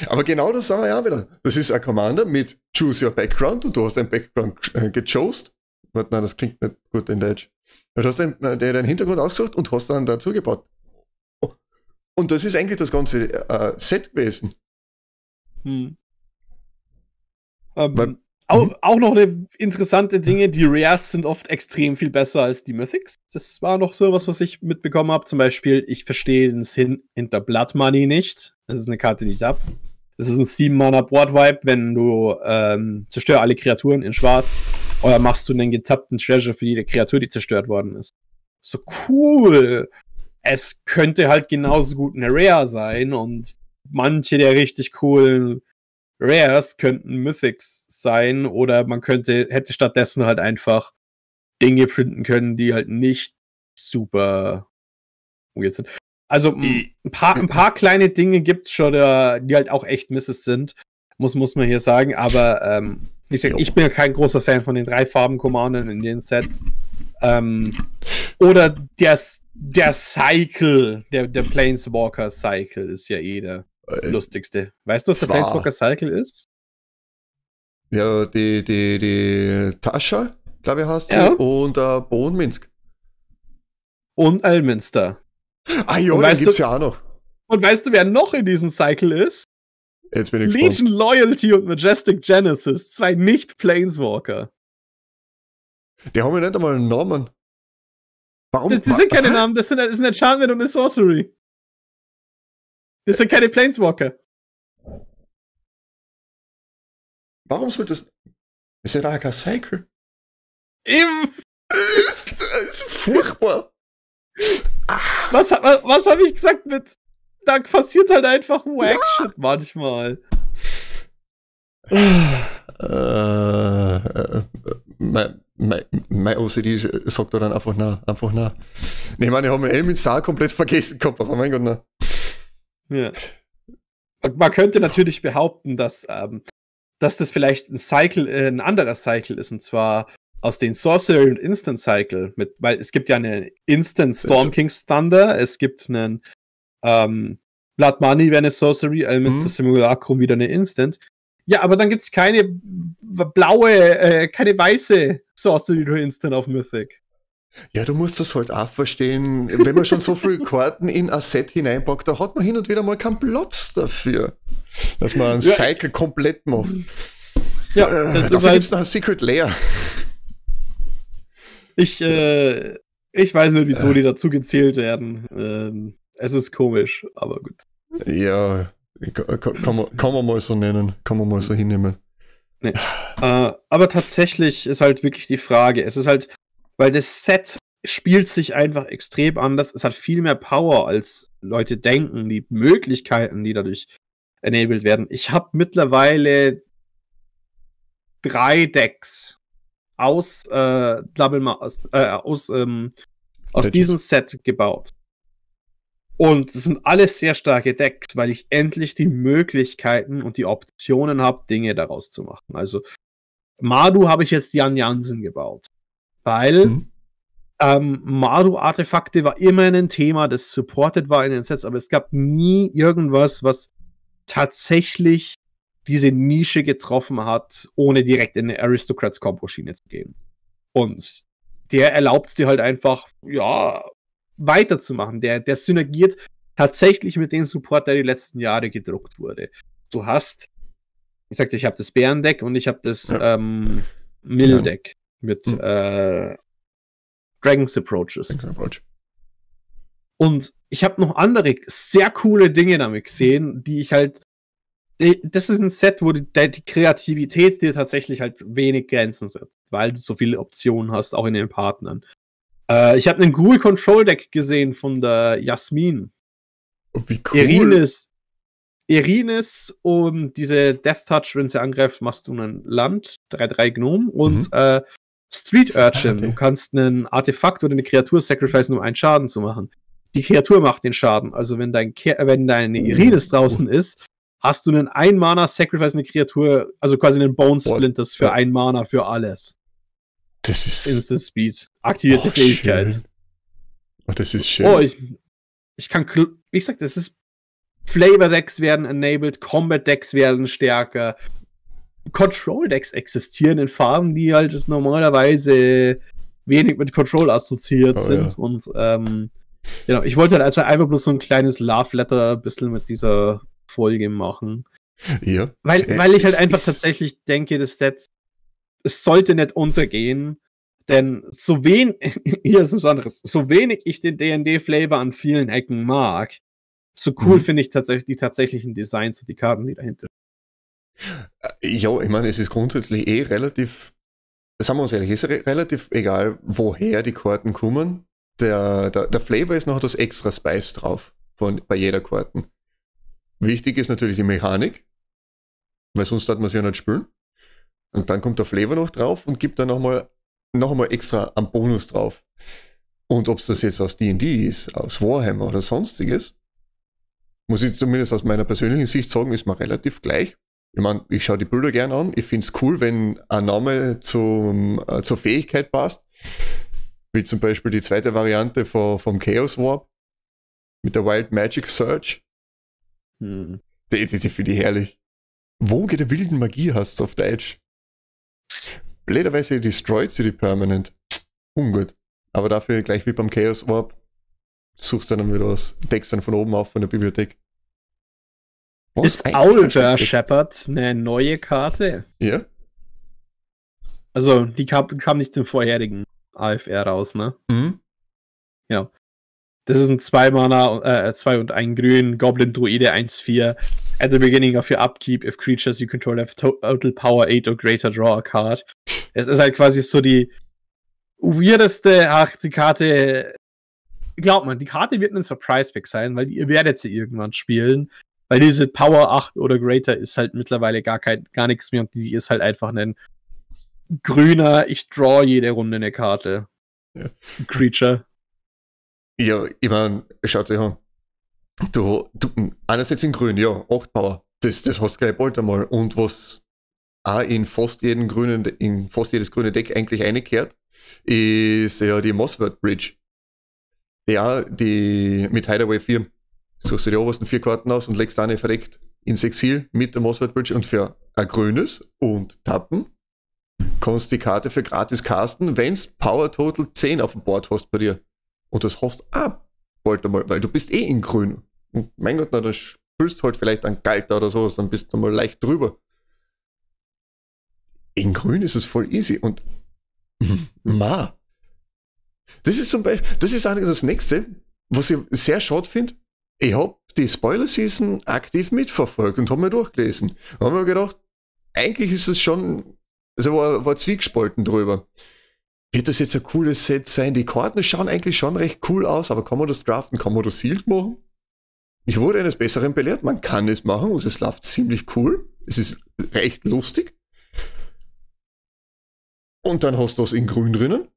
Aber genau das sagen wir ja wieder. Das ist ein Commander mit Choose Your Background und du hast deinen Background äh, gechost. Warte, nein, das klingt nicht gut in Deutsch. Du hast deinen, äh, deinen Hintergrund ausgesucht und hast dann dazu gebaut. Und das ist eigentlich das ganze äh, Set gewesen. Hm. Ähm, Weil, auch, mhm. auch, noch eine interessante Dinge, die Rares sind oft extrem viel besser als die Mythics. Das war noch so was, was ich mitbekommen habe. Zum Beispiel, ich verstehe den Sinn hinter Blood Money nicht. Das ist eine Karte, die ich habe. Das ist ein 7-Mana Board Wipe, wenn du ähm, zerstör alle Kreaturen in Schwarz oder machst du einen getappten Treasure für jede Kreatur, die zerstört worden ist. So cool. Es könnte halt genauso gut eine Rare sein und manche der richtig coolen Rares könnten Mythics sein oder man könnte, hätte stattdessen halt einfach Dinge printen können, die halt nicht super weird sind. Also ein paar, ein paar [laughs] kleine Dinge gibt's schon, die halt auch echt Misses sind, muss, muss man hier sagen. Aber ähm, wie gesagt, ich bin ja kein großer Fan von den drei Farben Commandern in dem Set. Ähm, oder der, der Cycle, der, der Planeswalker Cycle ist ja eh der äh, lustigste. Weißt du, was der Planeswalker Cycle ist? Ja, die, die, die Tascha, glaube ich, heißt sie, ja. und äh, Bohnminsk. Und Elminster. Ah ja, den gibt's du, ja auch noch. Und weißt du, wer noch in diesem Cycle ist? Jetzt bin ich Legion gespannt. Loyalty und Majestic Genesis, zwei Nicht-Planeswalker. Die haben ja nicht einmal einen Namen. Warum? Das, das sind keine Namen, das sind, das sind Enchantment und eine Sorcery. Das sind keine Planeswalker. Warum soll das. ist ja da kein Cycle. Eben. [laughs] Das ist furchtbar. Was, was, was habe ich gesagt mit. Da passiert halt einfach Wack Shit manchmal. äh, äh, mein, mein, mein OCD sagt da dann einfach na, einfach na. Nee, ich meine, ich habe Elmin Star komplett vergessen gehabt, aber mein Gott, na. Ja. Man könnte natürlich behaupten, dass, ähm, dass das vielleicht ein Cycle, äh, ein anderer Cycle ist, und zwar aus den Sorcery und Instant Cycle, mit, weil es gibt ja eine Instant Storm King's Thunder, es gibt einen ähm, Blood Money wäre eine Sorcery, Elements mhm. Simulacrum wieder eine Instant. Ja, aber dann gibt es keine blaue, äh, keine weiße Sorcery Instant auf Mythic. Ja, du musst das halt auch verstehen. Wenn man schon so viele [laughs] Karten in ein Set hineinpackt, da hat man hin und wieder mal keinen Platz dafür, dass man ein ja. Cycle komplett macht. Ja, äh, dafür halt gibt es noch ein Secret Layer. Ich, äh, ich weiß nicht, wieso äh. die dazu gezählt werden. Ähm, es ist komisch, aber gut. Ja, kann, man, kann man mal so nennen, kann man mal so hinnehmen. Nee. Äh, aber tatsächlich ist halt wirklich die Frage, es ist halt, weil das Set spielt sich einfach extrem anders, es hat viel mehr Power, als Leute denken, die Möglichkeiten, die dadurch enabled werden. Ich habe mittlerweile drei Decks aus äh, Double aus, äh, aus, ähm, aus diesem Set gebaut. Und es sind alles sehr starke Decks, weil ich endlich die Möglichkeiten und die Optionen habe, Dinge daraus zu machen. Also Madu habe ich jetzt Jan Jansen gebaut. Weil mhm. ähm, Madu-Artefakte war immer ein Thema, das supported war in den Sets, aber es gab nie irgendwas, was tatsächlich diese Nische getroffen hat, ohne direkt in eine Aristocrats-Combo-Schiene zu gehen. Und der erlaubt es dir halt einfach, ja, weiterzumachen. Der, der synergiert tatsächlich mit dem Support, der die letzten Jahre gedruckt wurde. Du hast, ich sagte, ich habe das Bärendeck und ich habe das ähm, Mill-Deck mit äh, Dragon's Approaches. Approach. Und ich habe noch andere sehr coole Dinge damit gesehen, die ich halt das ist ein Set, wo die, die, Kreativität dir tatsächlich halt wenig Grenzen setzt, weil du so viele Optionen hast, auch in den Partnern. Äh, ich habe einen Ghoul Control Deck gesehen von der Jasmin. Oh, wie cool. Erines, Erines und diese Death Touch, wenn sie angreift, machst du ein Land, 3-3 Gnome und mhm. äh, Street Urchin. Okay. Du kannst einen Artefakt oder eine Kreatur sacrificen, um einen Schaden zu machen. Die Kreatur macht den Schaden. Also wenn dein Ke wenn deine Irines draußen ist, hast du einen ein Mana Sacrifice eine Kreatur, also quasi einen Bone Splinters für ein Mana für alles. Das ist Instant Speed, aktivierte oh, Fähigkeit. Schön. Oh, das ist schön. Oh, ich, ich kann, wie gesagt, das ist Flavor Decks werden enabled, Combat Decks werden stärker. Control Decks existieren in Farben, die halt normalerweise wenig mit Control assoziiert oh, sind. Ja. Und ähm, genau, ich wollte halt also einfach bloß so ein kleines Love Letter ein bisschen mit dieser Folge machen. Ja. Weil, äh, weil ich halt einfach tatsächlich denke, das Set, es sollte nicht untergehen, denn so wenig, [laughs] hier ist was anderes, so wenig ich den D&D-Flavor an vielen Ecken mag, so cool mhm. finde ich tatsächlich die tatsächlichen Designs und die Karten, die dahinter äh, Ja, ich meine, es ist grundsätzlich eh relativ, sagen wir uns ehrlich, es ist re relativ egal, woher die Karten kommen. Der, der, der Flavor ist noch das extra Spice drauf von, bei jeder Karten. Wichtig ist natürlich die Mechanik, weil sonst hat man sie ja nicht spielen. Und dann kommt der Flavor noch drauf und gibt dann nochmal noch einmal extra einen Bonus drauf. Und ob es das jetzt aus D&D ist, aus Warhammer oder sonstiges, muss ich zumindest aus meiner persönlichen Sicht sagen, ist mir relativ gleich. Ich meine, ich schaue die Bilder gerne an. Ich finde es cool, wenn ein Name zum, äh, zur Fähigkeit passt. Wie zum Beispiel die zweite Variante von, vom Chaos Warp mit der Wild Magic Search. Hm. Die, die, die finde ich herrlich. Woge der wilden Magie hast du auf Deutsch. Blöderweise destroyed sie die permanent. Ungut. Aber dafür gleich wie beim Chaos Warp suchst du dann wieder was, deckst dann von oben auf von der Bibliothek. Was ist Owlbear Shepherd eine neue Karte? Ja. Also, die kam, kam nicht im vorherigen AFR raus, ne? Mhm. Ja. Das ist ein 2 Mana, äh, 2 und 1 Grün, Goblin Druide 1-4. At the beginning of your upkeep, if creatures you control have total power 8 or greater, draw a card. Es ist halt quasi so die weirdeste, ach, die Karte. Glaubt man, die Karte wird ein Surprise-Pick sein, weil ihr werdet sie irgendwann spielen. Weil diese Power 8 oder Greater ist halt mittlerweile gar kein, gar nichts mehr und die ist halt einfach ein grüner, ich draw jede Runde eine Karte. Ja. Creature. Ja, ich meine, schaut sich an. Du, du, einerseits in grün, ja, 8 Power. Das, das hast du gleich bald einmal. Und was auch in fast jeden grünen, in fast jedes grüne Deck eigentlich einkehrt, ist ja die Mossword Bridge. Ja, die mit Hideaway 4 suchst du die obersten vier Karten aus und legst eine verdeckt ins Exil mit der Mossword Bridge und für ein grünes und tappen kannst die Karte für gratis casten, wenn's Power Total 10 auf dem Board hast bei dir. Und das hast ab bald einmal, weil du bist eh in grün. Und mein Gott, na, dann spielst halt vielleicht ein Galter oder sowas, dann bist du mal leicht drüber. In grün ist es voll easy und [laughs] ma. Das ist zum Beispiel, das ist eigentlich das nächste, was ich sehr schade finde ich habe die Spoiler-Season aktiv mitverfolgt und habe mir durchgelesen. Da habe mir gedacht, eigentlich ist es schon, also war, war zwiegespalten drüber. Wird das jetzt ein cooles Set sein? Die Karten schauen eigentlich schon recht cool aus, aber kann man das draften? Kann man das sealed machen? Ich wurde eines Besseren belehrt. Man kann es machen und es läuft ziemlich cool. Es ist recht lustig. Und dann hast du es in grün drinnen.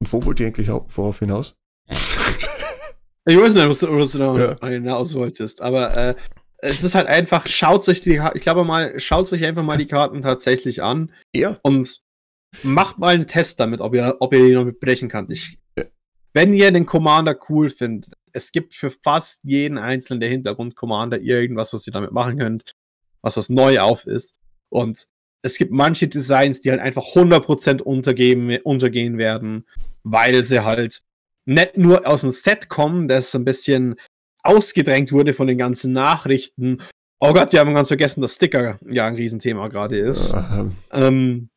Und wo wollt ihr eigentlich worauf hinaus? Ich weiß nicht, was du, was du da ja. hinaus wolltest, aber äh, es ist halt einfach, schaut euch die, ich glaube mal, schaut euch einfach mal die Karten tatsächlich an. Ja. Und macht mal einen Test damit, ob ihr, ob ihr die noch mitbrechen könnt. Ich. Wenn ihr den Commander cool findet, es gibt für fast jeden einzelnen der Hintergrund-Commander irgendwas, was ihr damit machen könnt, was was neu auf ist. Und es gibt manche Designs, die halt einfach 100% untergehen, untergehen werden, weil sie halt nicht nur aus dem Set kommen, das ein bisschen ausgedrängt wurde von den ganzen Nachrichten. Oh Gott, wir haben ganz vergessen, dass Sticker ja ein Riesenthema gerade ist. Ähm.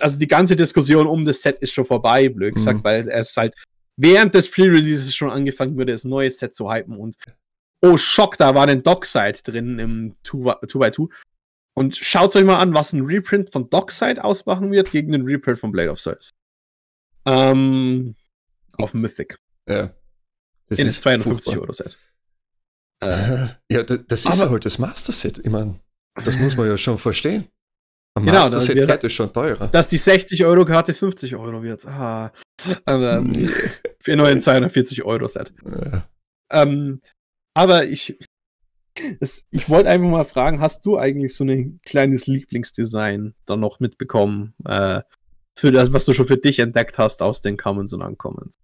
Also die ganze Diskussion um das Set ist schon vorbei, blöd gesagt, mhm. weil es halt während des Pre-Releases schon angefangen wurde, das neue Set zu hypen und oh Schock, da war ein Dockside drin im 2x2. Und schaut euch mal an, was ein Reprint von Dockside ausmachen wird gegen den Reprint von Blade of Souls. Ähm, auf Mythic. Ja. Das In ist 52 Euro Set. Äh, ja, das, das ist ja halt das Master Set. Ich meine, das muss man ja schon verstehen. Ein genau, wird, ist schon teurer. Dass die 60 Euro Karte 50 Euro wird. Ah. Ähm, nee. Für neuen 240 Euro Set. Ja. Ähm, aber ich, das, ich wollte einfach mal fragen, hast du eigentlich so ein kleines Lieblingsdesign dann noch mitbekommen? Äh, für das, was du schon für dich entdeckt hast aus den Commons und Uncommons?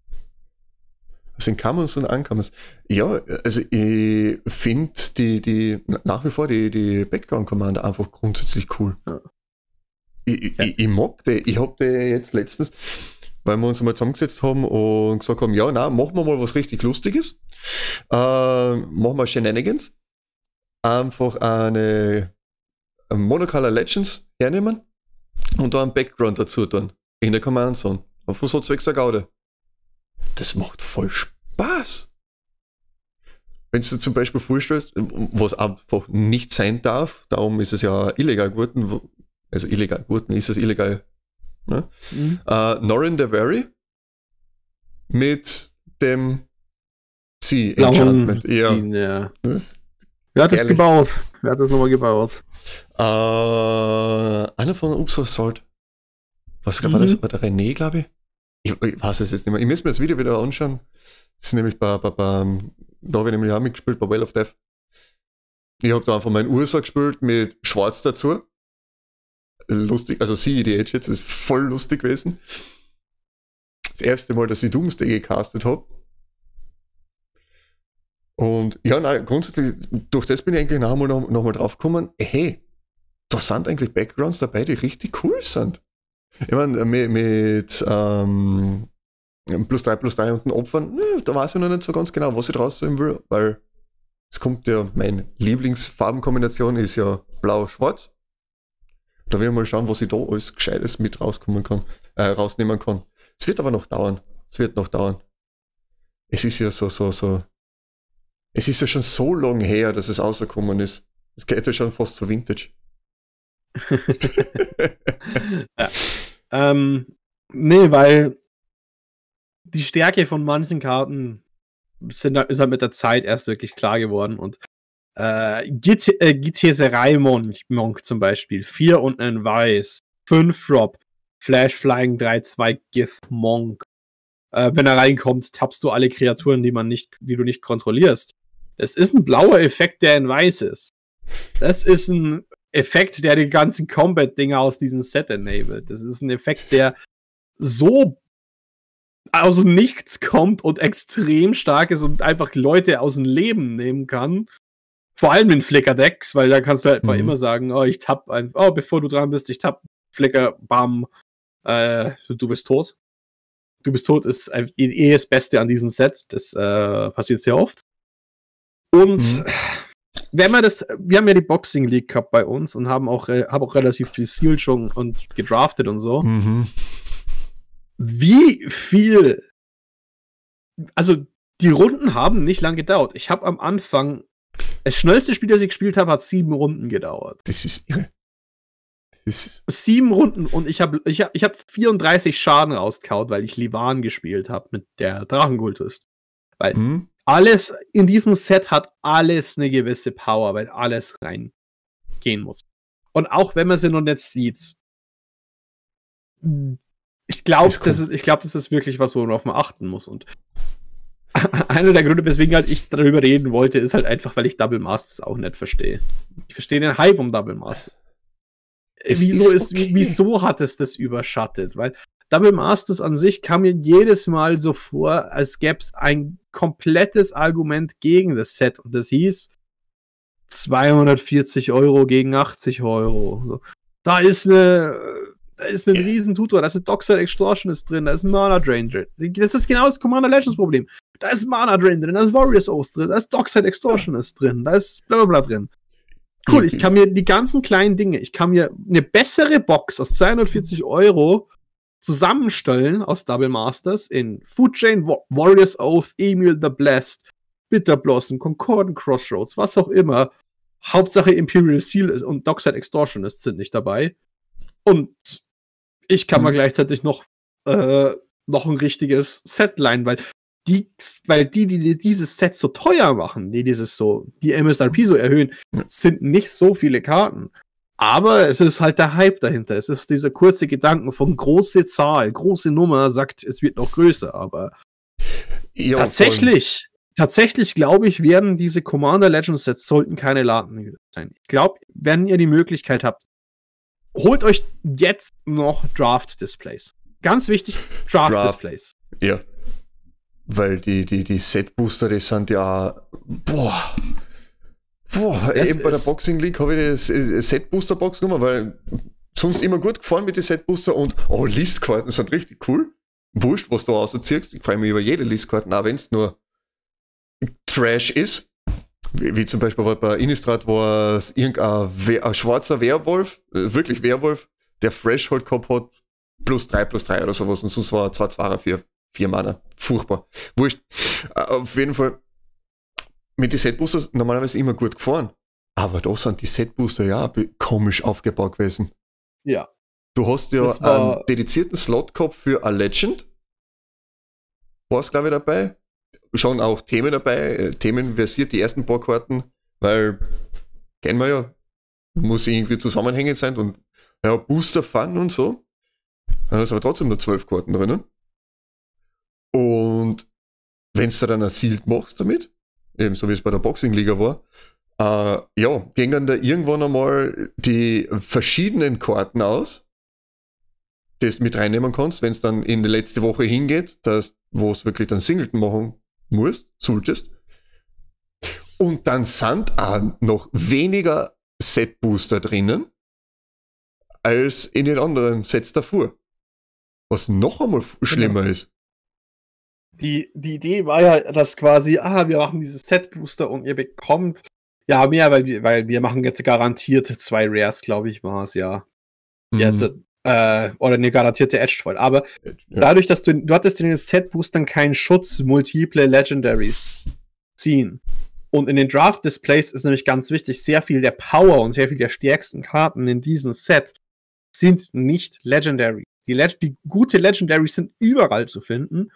Aus den Commons und Uncommons? Ja, also ich finde die, die, nach wie vor die, die Background Commander einfach grundsätzlich cool. Ja. Ich, ja. ich, ich, mag die. Ich habe die jetzt letztens, weil wir uns einmal zusammengesetzt haben und gesagt haben, ja, na, machen wir mal was richtig Lustiges. Äh, machen wir Shenanigans. Einfach eine, Monocolor Legends hernehmen und da einen Background dazu tun. In der Command Zone. Auf so zwecks der Gaude. Das macht voll Spaß. Wenn du dir zum Beispiel vorstellst, was einfach nicht sein darf, darum ist es ja illegal geworden, also illegal geworden ist es illegal. Ne? Mhm. Uh, Norin the Very mit dem Sea Enchantment. Ja. ja. Wer hat das gebaut? Wer hat das nochmal gebaut? Äh, einer von Ups Salt. Was mhm. war das? War der René, glaube ich? ich, ich weiß es jetzt nicht mehr. Ich muss mir das Video wieder anschauen. Das ist nämlich bei, bei, bei da habe ich nämlich auch mitgespielt, bei Well of Death. Ich habe da einfach meinen Ursa gespielt mit Schwarz dazu. Lustig, also sie, die Edge jetzt, ist voll lustig gewesen. Das erste Mal, dass ich Doomsday gecastet habe. Und ja, nein, grundsätzlich, durch das bin ich eigentlich einmal noch, noch mal drauf hey, da sind eigentlich Backgrounds dabei, die richtig cool sind. Ich meine, mit, mit ähm, plus 3 plus 3 und den Opfern, nö, da weiß ich noch nicht so ganz genau, was ich draus tun will, weil es kommt ja, meine Lieblingsfarbenkombination ist ja blau-schwarz. Da werden wir mal schauen, was ich da alles Gescheites mit rauskommen kann, äh, rausnehmen kann. Es wird aber noch dauern. Es wird noch dauern. Es ist ja so, so, so. Es ist ja schon so lang her, dass es rausgekommen ist. Es geht ja schon fast zu Vintage. [laughs] ja. ähm, nee, weil die Stärke von manchen Karten sind, ist halt mit der Zeit erst wirklich klar geworden. Und äh, Git äh, Monk zum Beispiel, 4 und ein Weiß, 5 Drop, Flash Flying 3-2 Gith Monk. Äh, wenn er reinkommt, tappst du alle Kreaturen, die man nicht, die du nicht kontrollierst. Es ist ein blauer Effekt, der in weiß ist. Das ist ein Effekt, der die ganzen Combat-Dinger aus diesem Set enabled. Das ist ein Effekt, der so aus Nichts kommt und extrem stark ist und einfach Leute aus dem Leben nehmen kann. Vor allem in Flickr-Decks, weil da kannst du halt mhm. immer sagen, oh, ich tapp einfach, oh, bevor du dran bist, ich tapp Flickr, bam, äh, du bist tot. Du bist tot ist eh das Beste an diesem Set. Das äh, passiert sehr oft. Und mhm. wenn man das, wir haben ja die Boxing League gehabt bei uns und haben auch, äh, haben auch relativ viel Seal schon und gedraftet und so. Mhm wie viel. Also, die Runden haben nicht lang gedauert. Ich habe am Anfang. Das schnellste Spiel, das ich gespielt habe, hat sieben Runden gedauert. Das ist irre. Das ist sieben Runden und ich habe ich hab, ich hab 34 Schaden rausgehauen, weil ich Livan gespielt habe mit der Drachenkultist. Weil hm? alles in diesem Set hat alles eine gewisse Power, weil alles reingehen muss. Und auch wenn man sie noch nicht sieht, ich glaube, das, ist, glaub, das ist wirklich was, worauf man achten muss. Und [laughs] einer der Gründe, weswegen halt ich darüber reden wollte, ist halt einfach, weil ich Double Masters auch nicht verstehe. Ich verstehe den Hype um Double Masters. wieso, ist, okay. wieso hat es das überschattet? Weil Double Masters an sich kam mir jedes Mal so vor, als gäbe es ein komplettes Argument gegen das Set. Und das hieß 240 Euro gegen 80 Euro. So. Da ist eine da ist ein ja. riesen Tutor, da ist eine Dockside Extortion ist drin, da ist ein Mana Drain drin. Das ist genau das Commander Legends Problem. Da ist Mana Drain drin, da ist Warriors Oath drin, da ist Dockside Extortion ist drin, da ist bla bla bla drin. Cool, ich kann mir die ganzen kleinen Dinge, ich kann mir eine bessere Box aus 240 Euro zusammenstellen aus Double Masters in Food Chain, Warriors Oath, Emil the Blessed, Bitter Blossom, Concordant Crossroads, was auch immer. Hauptsache Imperial Seal ist und Dockside Extortionist sind nicht dabei. Und ich kann mhm. mal gleichzeitig noch, äh, noch ein richtiges Set leihen, weil die, weil die, die dieses Set so teuer machen, die dieses so, die MSRP so erhöhen, sind nicht so viele Karten. Aber es ist halt der Hype dahinter. Es ist dieser kurze Gedanken von große Zahl, große Nummer sagt, es wird noch größer. Aber ja, tatsächlich, voll. tatsächlich glaube ich, werden diese Commander Legends Sets sollten keine Laden sein. Ich glaube, wenn ihr die Möglichkeit habt, holt euch jetzt noch Draft-Displays. Ganz wichtig, Draft-Displays. Draft. Ja. Weil die, die, die Set-Booster, die sind ja. Boah. Boah, das eben bei der Boxing League habe ich das äh, Set-Booster-Box genommen, weil sonst immer gut gefahren mit den Set-Booster und oh, Listkarten sind richtig cool. Wurscht, was du rausziehst. Ich freue mich über jede Listkarten, auch wenn es nur Trash ist. Wie, wie zum Beispiel bei Innistrad war es irgendein We ein schwarzer Werwolf, äh, wirklich Werwolf, der Threshold gehabt hat, plus drei plus drei oder sowas und sonst war zwei Zwarer für vier Mana. Furchtbar. Wurscht. Äh, auf jeden Fall mit den Setboosters normalerweise immer gut gefahren. Aber da sind die Setbooster ja komisch aufgebaut gewesen. Ja. Du hast ja einen dedizierten Slot gehabt für a Legend. War es, glaube ich, dabei schon auch Themen dabei, äh, Themen versiert, die ersten paar Karten, weil kennen wir ja, muss irgendwie zusammenhängend sein und ja, Booster Fun und so. Dann ist aber trotzdem nur zwölf Karten drin. Und wenn du dann ein Sealed machst damit, eben so wie es bei der Boxing-Liga war, äh, ja, gingen da irgendwann einmal die verschiedenen Karten aus, die du mit reinnehmen kannst, wenn es dann in die letzte Woche hingeht, dass, wo es wirklich dann Singleton machen musst, solltest. Und dann sind auch noch weniger Set-Booster drinnen, als in den anderen Sets davor. Was noch einmal schlimmer genau. ist. Die, die Idee war ja, dass quasi, ah, wir machen diese Set-Booster und ihr bekommt ja mehr, weil wir, weil wir machen jetzt garantiert zwei Rares, glaube ich, war es ja. Mhm. Jetzt, äh, oder eine garantierte Edge-Foil. Aber Edge, ja. dadurch, dass du, du hattest in den Set-Boostern keinen Schutz, multiple Legendaries ziehen. Und in den Draft-Displays ist nämlich ganz wichtig, sehr viel der Power und sehr viel der stärksten Karten in diesem Set sind nicht Legendary. Die, Leg die gute Legendaries sind überall zu finden.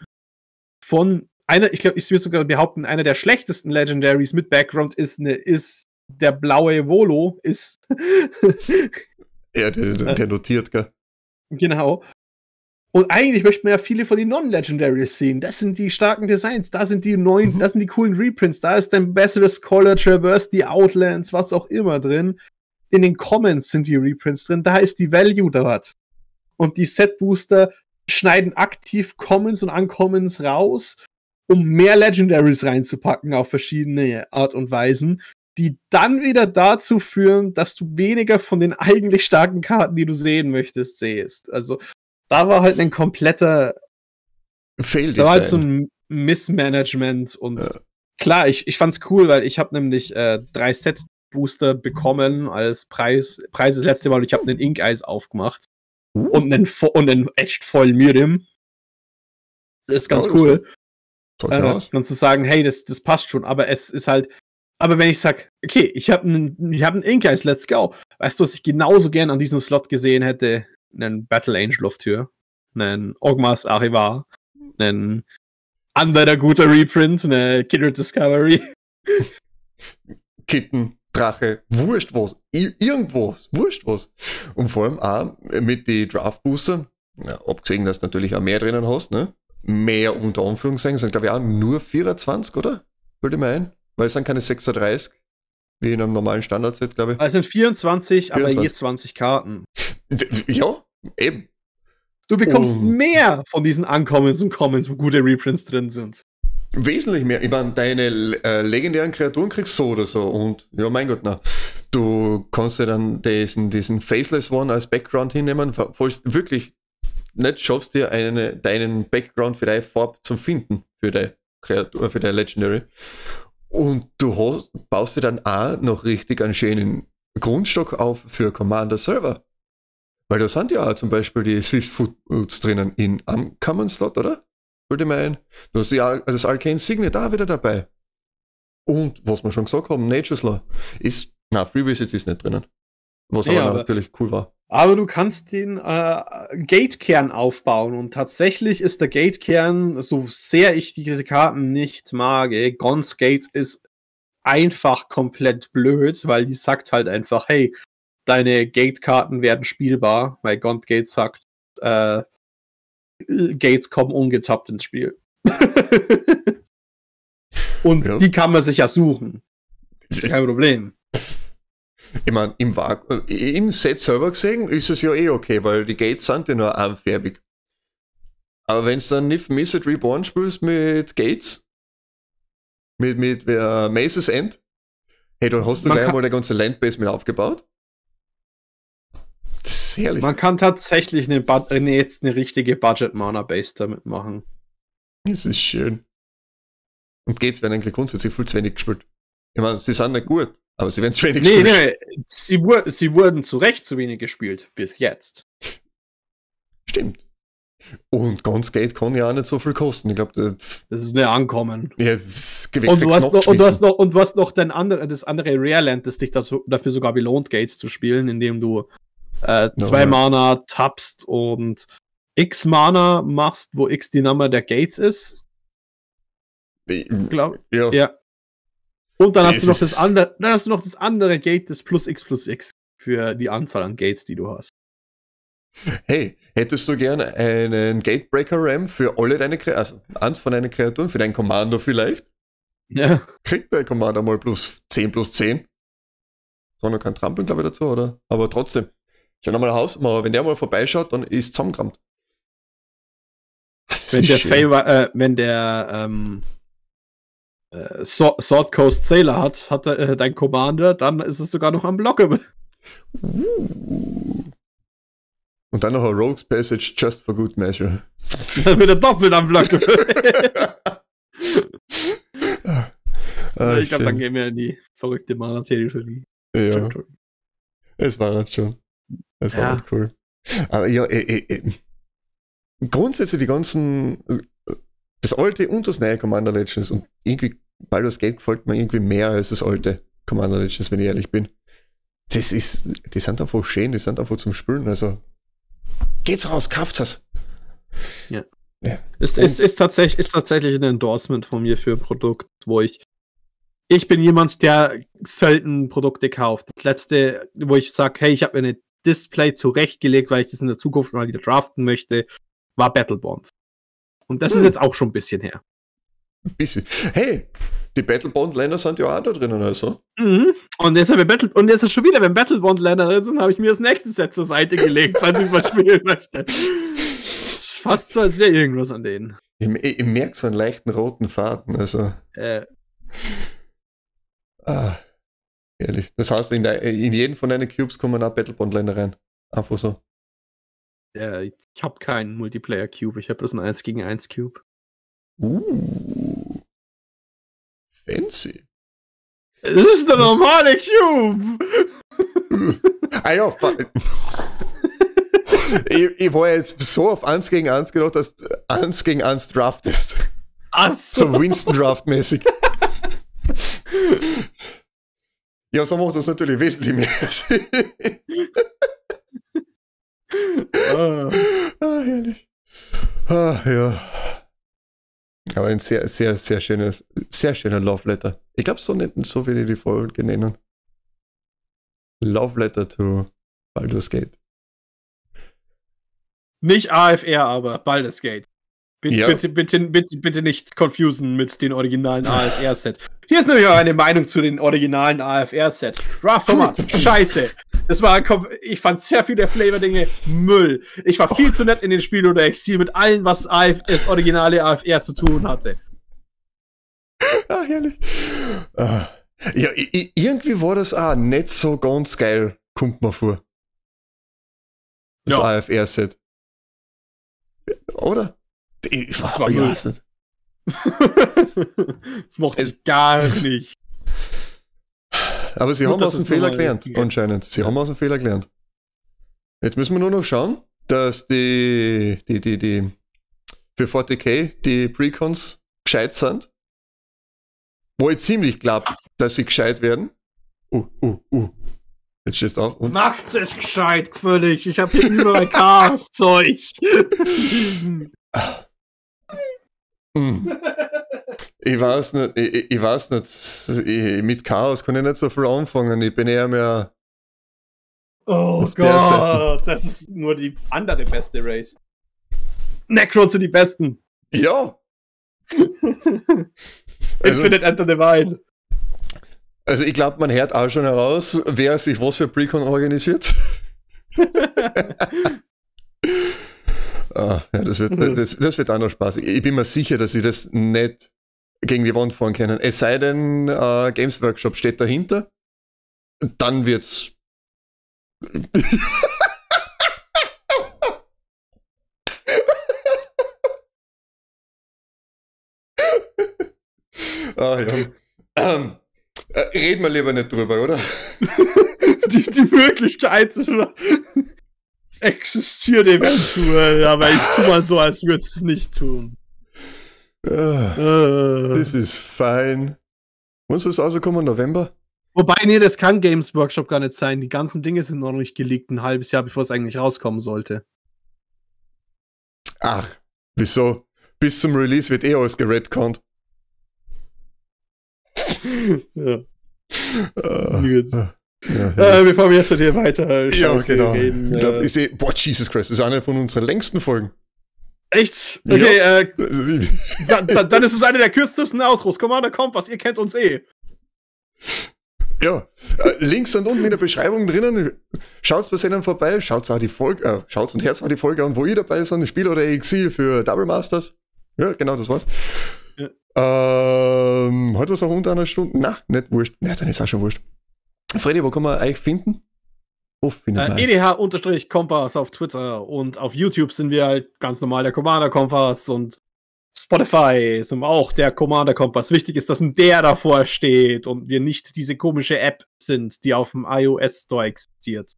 Von einer, ich glaube, ich würde sogar behaupten, einer der schlechtesten Legendaries mit Background ist, eine, ist der blaue Volo, ist. [laughs] ja, der, der, der notiert, gell? Genau. Und eigentlich möchte man ja viele von den Non-Legendaries sehen. Das sind die starken Designs, da sind die neuen, mhm. da sind die coolen Reprints, da ist dein Basilisk Color, Traverse, die Outlands, was auch immer drin. In den Comments sind die Reprints drin, da ist die Value dort. Und die Set Booster schneiden aktiv Commons und Uncommons raus, um mehr Legendaries reinzupacken auf verschiedene Art und Weisen, die dann wieder dazu führen, dass du weniger von den eigentlich starken Karten, die du sehen möchtest, siehst. Also da war halt ein kompletter Fail Da war halt so ein Missmanagement und ja. klar, ich, ich fand's cool, weil ich habe nämlich äh, drei Set Booster bekommen als Preis. Preis das letzte Mal und ich habe einen Ink Eyes aufgemacht. Uh. Und einen, und einen echt voll Miriam. Das ist ganz ja, cool. Äh, und zu sagen, hey, das, das passt schon, aber es ist halt, aber wenn ich sag, okay, ich habe einen, ich hab einen let's go. Weißt du, was ich genauso gern an diesem Slot gesehen hätte? einen Battle Angel auf Tür, einen Ogmas Arrivar, einen anderer guter Reprint, eine Kindred Discovery. Kitten, Drache, wurscht was, irgendwo, wurscht was. Und vor allem auch mit den Draft Booster, ja, abgesehen, dass du natürlich auch mehr drinnen hast, ne? Mehr unter Anführungszeichen, sind glaube ich auch nur 24, oder? Würde ich mal ein? Weil es sind keine 36, wie in einem normalen Standard-Set, glaube ich. Also sind 24, 24, aber je 20 Karten. Ja, eben. Du bekommst um, mehr von diesen Uncommons und Commons, wo gute Reprints drin sind. Wesentlich mehr. Ich meine, deine äh, legendären Kreaturen kriegst du so oder so. Und ja, mein Gott, na. Du kannst ja dann diesen, diesen Faceless One als Background hinnehmen, falls wirklich nicht schaffst, dir eine, deinen Background für deine Farbe zu finden, für deine Kreatur, für deine Legendary. Und du hast, baust dir dann auch noch richtig einen schönen Grundstock auf für Commander Server. Weil da sind ja auch zum Beispiel die Swift Foods drinnen in am Common Slot, oder? Würde ich meinen. Du hast ja das Arcane Signet da wieder dabei. Und was wir schon gesagt haben, Nature's Law ist, na, Free Visits ist nicht drinnen. Was ja, aber, natürlich cool war. Aber du kannst den äh, Gate-Kern aufbauen und tatsächlich ist der Gate-Kern, so sehr ich diese Karten nicht mag, Gons Gate ist einfach komplett blöd, weil die sagt halt einfach, hey, deine Gate-Karten werden spielbar, weil Gaunt Gates sagt, äh, Gates kommen ungetappt ins Spiel. [laughs] Und ja. die kann man sich ja suchen. Kein Problem. Ich meine, im, im Set selber gesehen ist es ja eh okay, weil die Gates sind ja nur einfärbig. Aber wenn du dann nicht Missed Reborn spielst mit Gates, mit, mit uh, Maces End, hey, dann hast du Man gleich mal eine ganze Landbase mit aufgebaut. Das ist herrlich. Man kann tatsächlich eine, eine jetzt eine richtige Budget-Mana-Base damit machen. Das ist schön. Und geht's werden eigentlich grundsätzlich viel zu wenig gespielt. Ich meine, sie sind nicht gut, aber sie werden zu wenig nee, gespielt. Nee, nee, sie, sie wurden zu Recht zu wenig gespielt, bis jetzt. Stimmt. Und ganz Geld kann ja auch nicht so viel kosten. Ich glaube, das, das ist eine Ankommen. Ja, und du, hast noch, und du hast noch und du hast noch dein andere, das andere Rare Land, das dich das, dafür sogar belohnt, Gates zu spielen, indem du äh, zwei no, Mana tappst und X Mana machst, wo X die Nummer der Gates ist. Glaub, ja. ja. Und dann hast, du noch das andere, dann hast du noch das andere Gate, das plus X plus X für die Anzahl an Gates, die du hast. Hey, hättest du gern einen Gatebreaker Ram für alle deine Kreaturen, also eins von deinen Kreaturen, für deinen Kommando vielleicht? Ja. Kriegt der Commander mal plus 10 plus 10. So noch kein Trampeln, glaube ich, dazu, oder? Aber trotzdem. Schau nochmal Haus, wenn der mal vorbeischaut, dann ist zusammengerammt. Wenn der, Favor, äh, wenn der ähm, äh, Sword Coast Sailor hat, hat er, äh, dein Commander, dann ist es sogar noch unblockable. Uh. Und dann noch ein Rogue's Passage just for good measure. [laughs] dann wird er doppelt unblockable. [laughs] ah, ich glaube, dann gehen wir in die verrückte Mana-Serie. Ja. Es war halt schon. Es war ja. halt cool. Aber ja, eh, eh, eh. grundsätzlich die ganzen, das alte und das neue Commander Legends und irgendwie Baldur's Gate gefällt mir irgendwie mehr als das alte Commander Legends, wenn ich ehrlich bin. Das ist, die sind einfach schön, die sind einfach zum Spülen, also geht's raus, kauft es. Ja. ja. Ist, ist, ist, tatsächlich, ist tatsächlich ein Endorsement von mir für ein Produkt, wo ich ich bin jemand, der selten Produkte kauft. Das letzte, wo ich sage, hey, ich habe mir eine Display zurechtgelegt, weil ich das in der Zukunft mal wieder draften möchte, war Battlebond. Und das hm. ist jetzt auch schon ein bisschen her. Ein bisschen. Hey, die Battlebond-Länder sind ja auch da drinnen, also. Mhm. Und jetzt habe Battle und jetzt ist schon wieder, wenn Battlebond-Länder drin sind, habe ich mir das nächste Set zur Seite gelegt, falls ich es mal spielen möchte. Fast so, als wäre irgendwas an denen. Ich, ich, ich merke so einen leichten roten Faden, also. Äh. Ah, ehrlich. Das heißt, in, der, in jeden von deinen Cubes kommen auch Battlebond-Länder rein. Einfach so. Ja, ich habe keinen Multiplayer-Cube, ich habe bloß einen 1 gegen 1 Cube. Uh. Fancy. Das ist der normale Cube! [laughs] ah ja, [laughs] ich, ich, war jetzt so auf 1 gegen 1 gedacht, dass du 1 gegen 1 draftest. Ach so. so Winston Draft-mäßig. [laughs] Ja, so macht das natürlich wesentlich mehr [laughs] Sinn. ah. ah, herrlich. Ah, ja. Aber ein sehr, sehr, sehr schönes, sehr schöner Love Letter. Ich glaube, so nennen so wie die Folge nennen. Love Letter to Baldur's Gate. Nicht AFR, aber Baldur's Gate. Bitte, ja. bitte, bitte, bitte, bitte nicht confusen mit den originalen AFR-Set. Hier ist nämlich auch eine Meinung zu den originalen AFR-Set. Draft-Format, scheiße. Das war, ich fand sehr viele Flavor-Dinge Müll. Ich war viel oh. zu nett in den Spiel oder Exil mit allem, was AF, das originale AFR zu tun hatte. Ah, herrlich. Ah. Ja, irgendwie war das auch nicht so ganz geil, kommt mir vor. Das ja. AFR-Set. Oder? Ich, das war nicht. [laughs] das mochte ich gar nicht. Aber sie Gut, haben aus dem Fehler gelernt, anscheinend. Sie ja. haben aus dem Fehler gelernt. Jetzt müssen wir nur noch schauen, dass die, die, die, die für 40k die Precons gescheit sind. Wo ich ziemlich glaube, dass sie gescheit werden. Uh, uh, uh. Jetzt stehst du auf und. Macht es gescheit, völlig. Ich habe hier überall Chaos-Zeug. [laughs] Hm. Ich weiß nicht, ich, ich weiß nicht, ich, mit Chaos kann ich nicht so viel anfangen. Ich bin eher mehr. Oh Gott, das ist nur die andere beste Race. Necrons sind die besten. Ja. [laughs] also, Infinite Enter the Wild. Also ich glaube, man hört auch schon heraus, wer sich was für Precon organisiert. [laughs] Ah, ja, das, wird, mhm. das, das wird auch noch spaßig. Ich bin mir sicher, dass sie das nicht gegen die Wand fahren können. Es sei denn, äh, Games Workshop steht dahinter. Dann wird's. [laughs] ah, ja. Ähm, äh, reden wir lieber nicht drüber, oder? [laughs] die, die Möglichkeit existiert eventuell, aber ich tu mal so, als würde es nicht tun. Uh, das ist fein. Wann soll es rauskommen? November? Wobei, nee, das kann Games Workshop gar nicht sein. Die ganzen Dinge sind noch nicht geleakt, ein halbes Jahr, bevor es eigentlich rauskommen sollte. Ach, wieso? Bis zum Release wird eh alles geredconnt. ja. Uh, Ja, äh, bevor wir jetzt hier weiter ja, genau. reden. Ich glaub, äh, ich seh, boah, Jesus Christ, das ist eine von unseren längsten Folgen. Echt? Okay, ja. äh, dann, dann, dann, ist es eine der kürzesten Outros. Commander Kompass, ihr kennt uns eh. Ja, äh, Links sind unten in der Beschreibung drinnen. Schaut bei denen vorbei, schaut auch die Folge, äh, schaut und Herz auch die Folge an, wo ihr dabei seid. Spiel oder Exil für Double Masters. Ja, genau, das war's. Ja. Ähm, heute was auch unter einer Stunde? Na, nicht wurscht. Ja, dann ist auch schon wurscht. Freddy, wo kann man euch finden? Man äh, EDH-Kompass auf Twitter und auf YouTube sind wir halt ganz normal der Commander Kompass und Spotify sind auch der Commander Kompass. Wichtig ist, dass ein der davor steht und wir nicht diese komische App sind, die auf dem iOS Store existiert.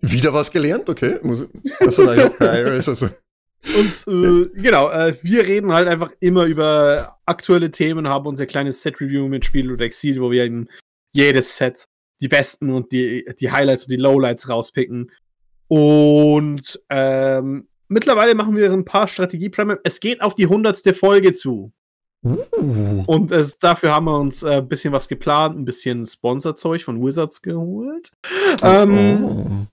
Wieder was gelernt, okay. Also, nein, ich kein iOS, also. [laughs] Und äh, genau, äh, wir reden halt einfach immer über aktuelle Themen, haben unser kleines Set-Review mit Spiel oder Exil, wo wir in jedes Set die besten und die, die Highlights und die Lowlights rauspicken. Und ähm, mittlerweile machen wir ein paar strategie -Prime. Es geht auf die hundertste Folge zu. Uh. Und äh, dafür haben wir uns ein äh, bisschen was geplant, ein bisschen Sponsorzeug von Wizards geholt. Oh. Ähm, oh.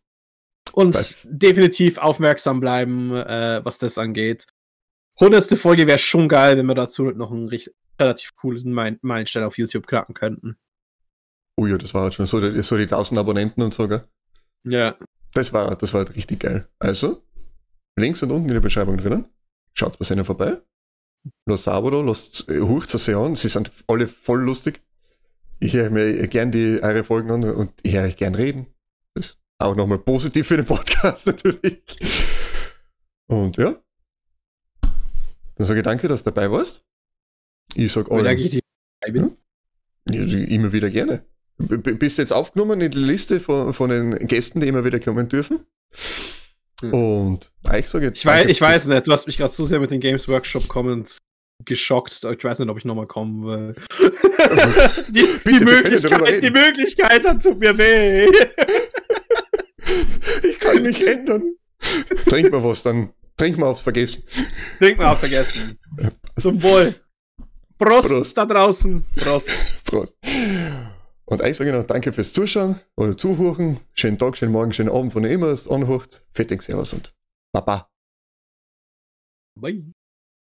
Und was? definitiv aufmerksam bleiben, äh, was das angeht. Hundertste Folge wäre schon geil, wenn wir dazu noch einen relativ coolen Meilenstein auf YouTube knacken könnten. Oh ja, das war halt schon so, so die 1000 Abonnenten und so, gell? Ja. Das war, das war halt richtig geil. Also, Links sind unten in der Beschreibung drinnen. Schaut bei seiner vorbei. Los Sabado, los Hucht sie an. Sie sind alle voll lustig. Ich höre mir gern die eure Folgen an und ich höre euch gern reden. Das ist auch nochmal positiv für den Podcast [laughs] natürlich. Und ja. Dann sage ich danke, dass du dabei warst. Ich sage allen. Danke, ich dir bin. Ja, immer wieder gerne. Bist du jetzt aufgenommen in die Liste von, von den Gästen, die immer wieder kommen dürfen? Hm. Und ich sage Ich, weiß, ich weiß nicht, du hast mich gerade so sehr mit den Games Workshop Comments geschockt. Ich weiß nicht, ob ich nochmal kommen will. [laughs] die, Bitte, die, Möglichkeit, die Möglichkeit, dann tut mir weh. ich kann nicht ändern. Trink mal was, dann trink mal aufs Vergessen. Trink mal aufs Vergessen. Zum Wohl. Prost, Prost. da draußen. Prost. Prost. Und ich sage noch danke fürs Zuschauen oder Zuhören. Schönen Tag, schönen Morgen, schönen Abend, von ihr immer es anhört. Fettig, Servus und Baba. Bye.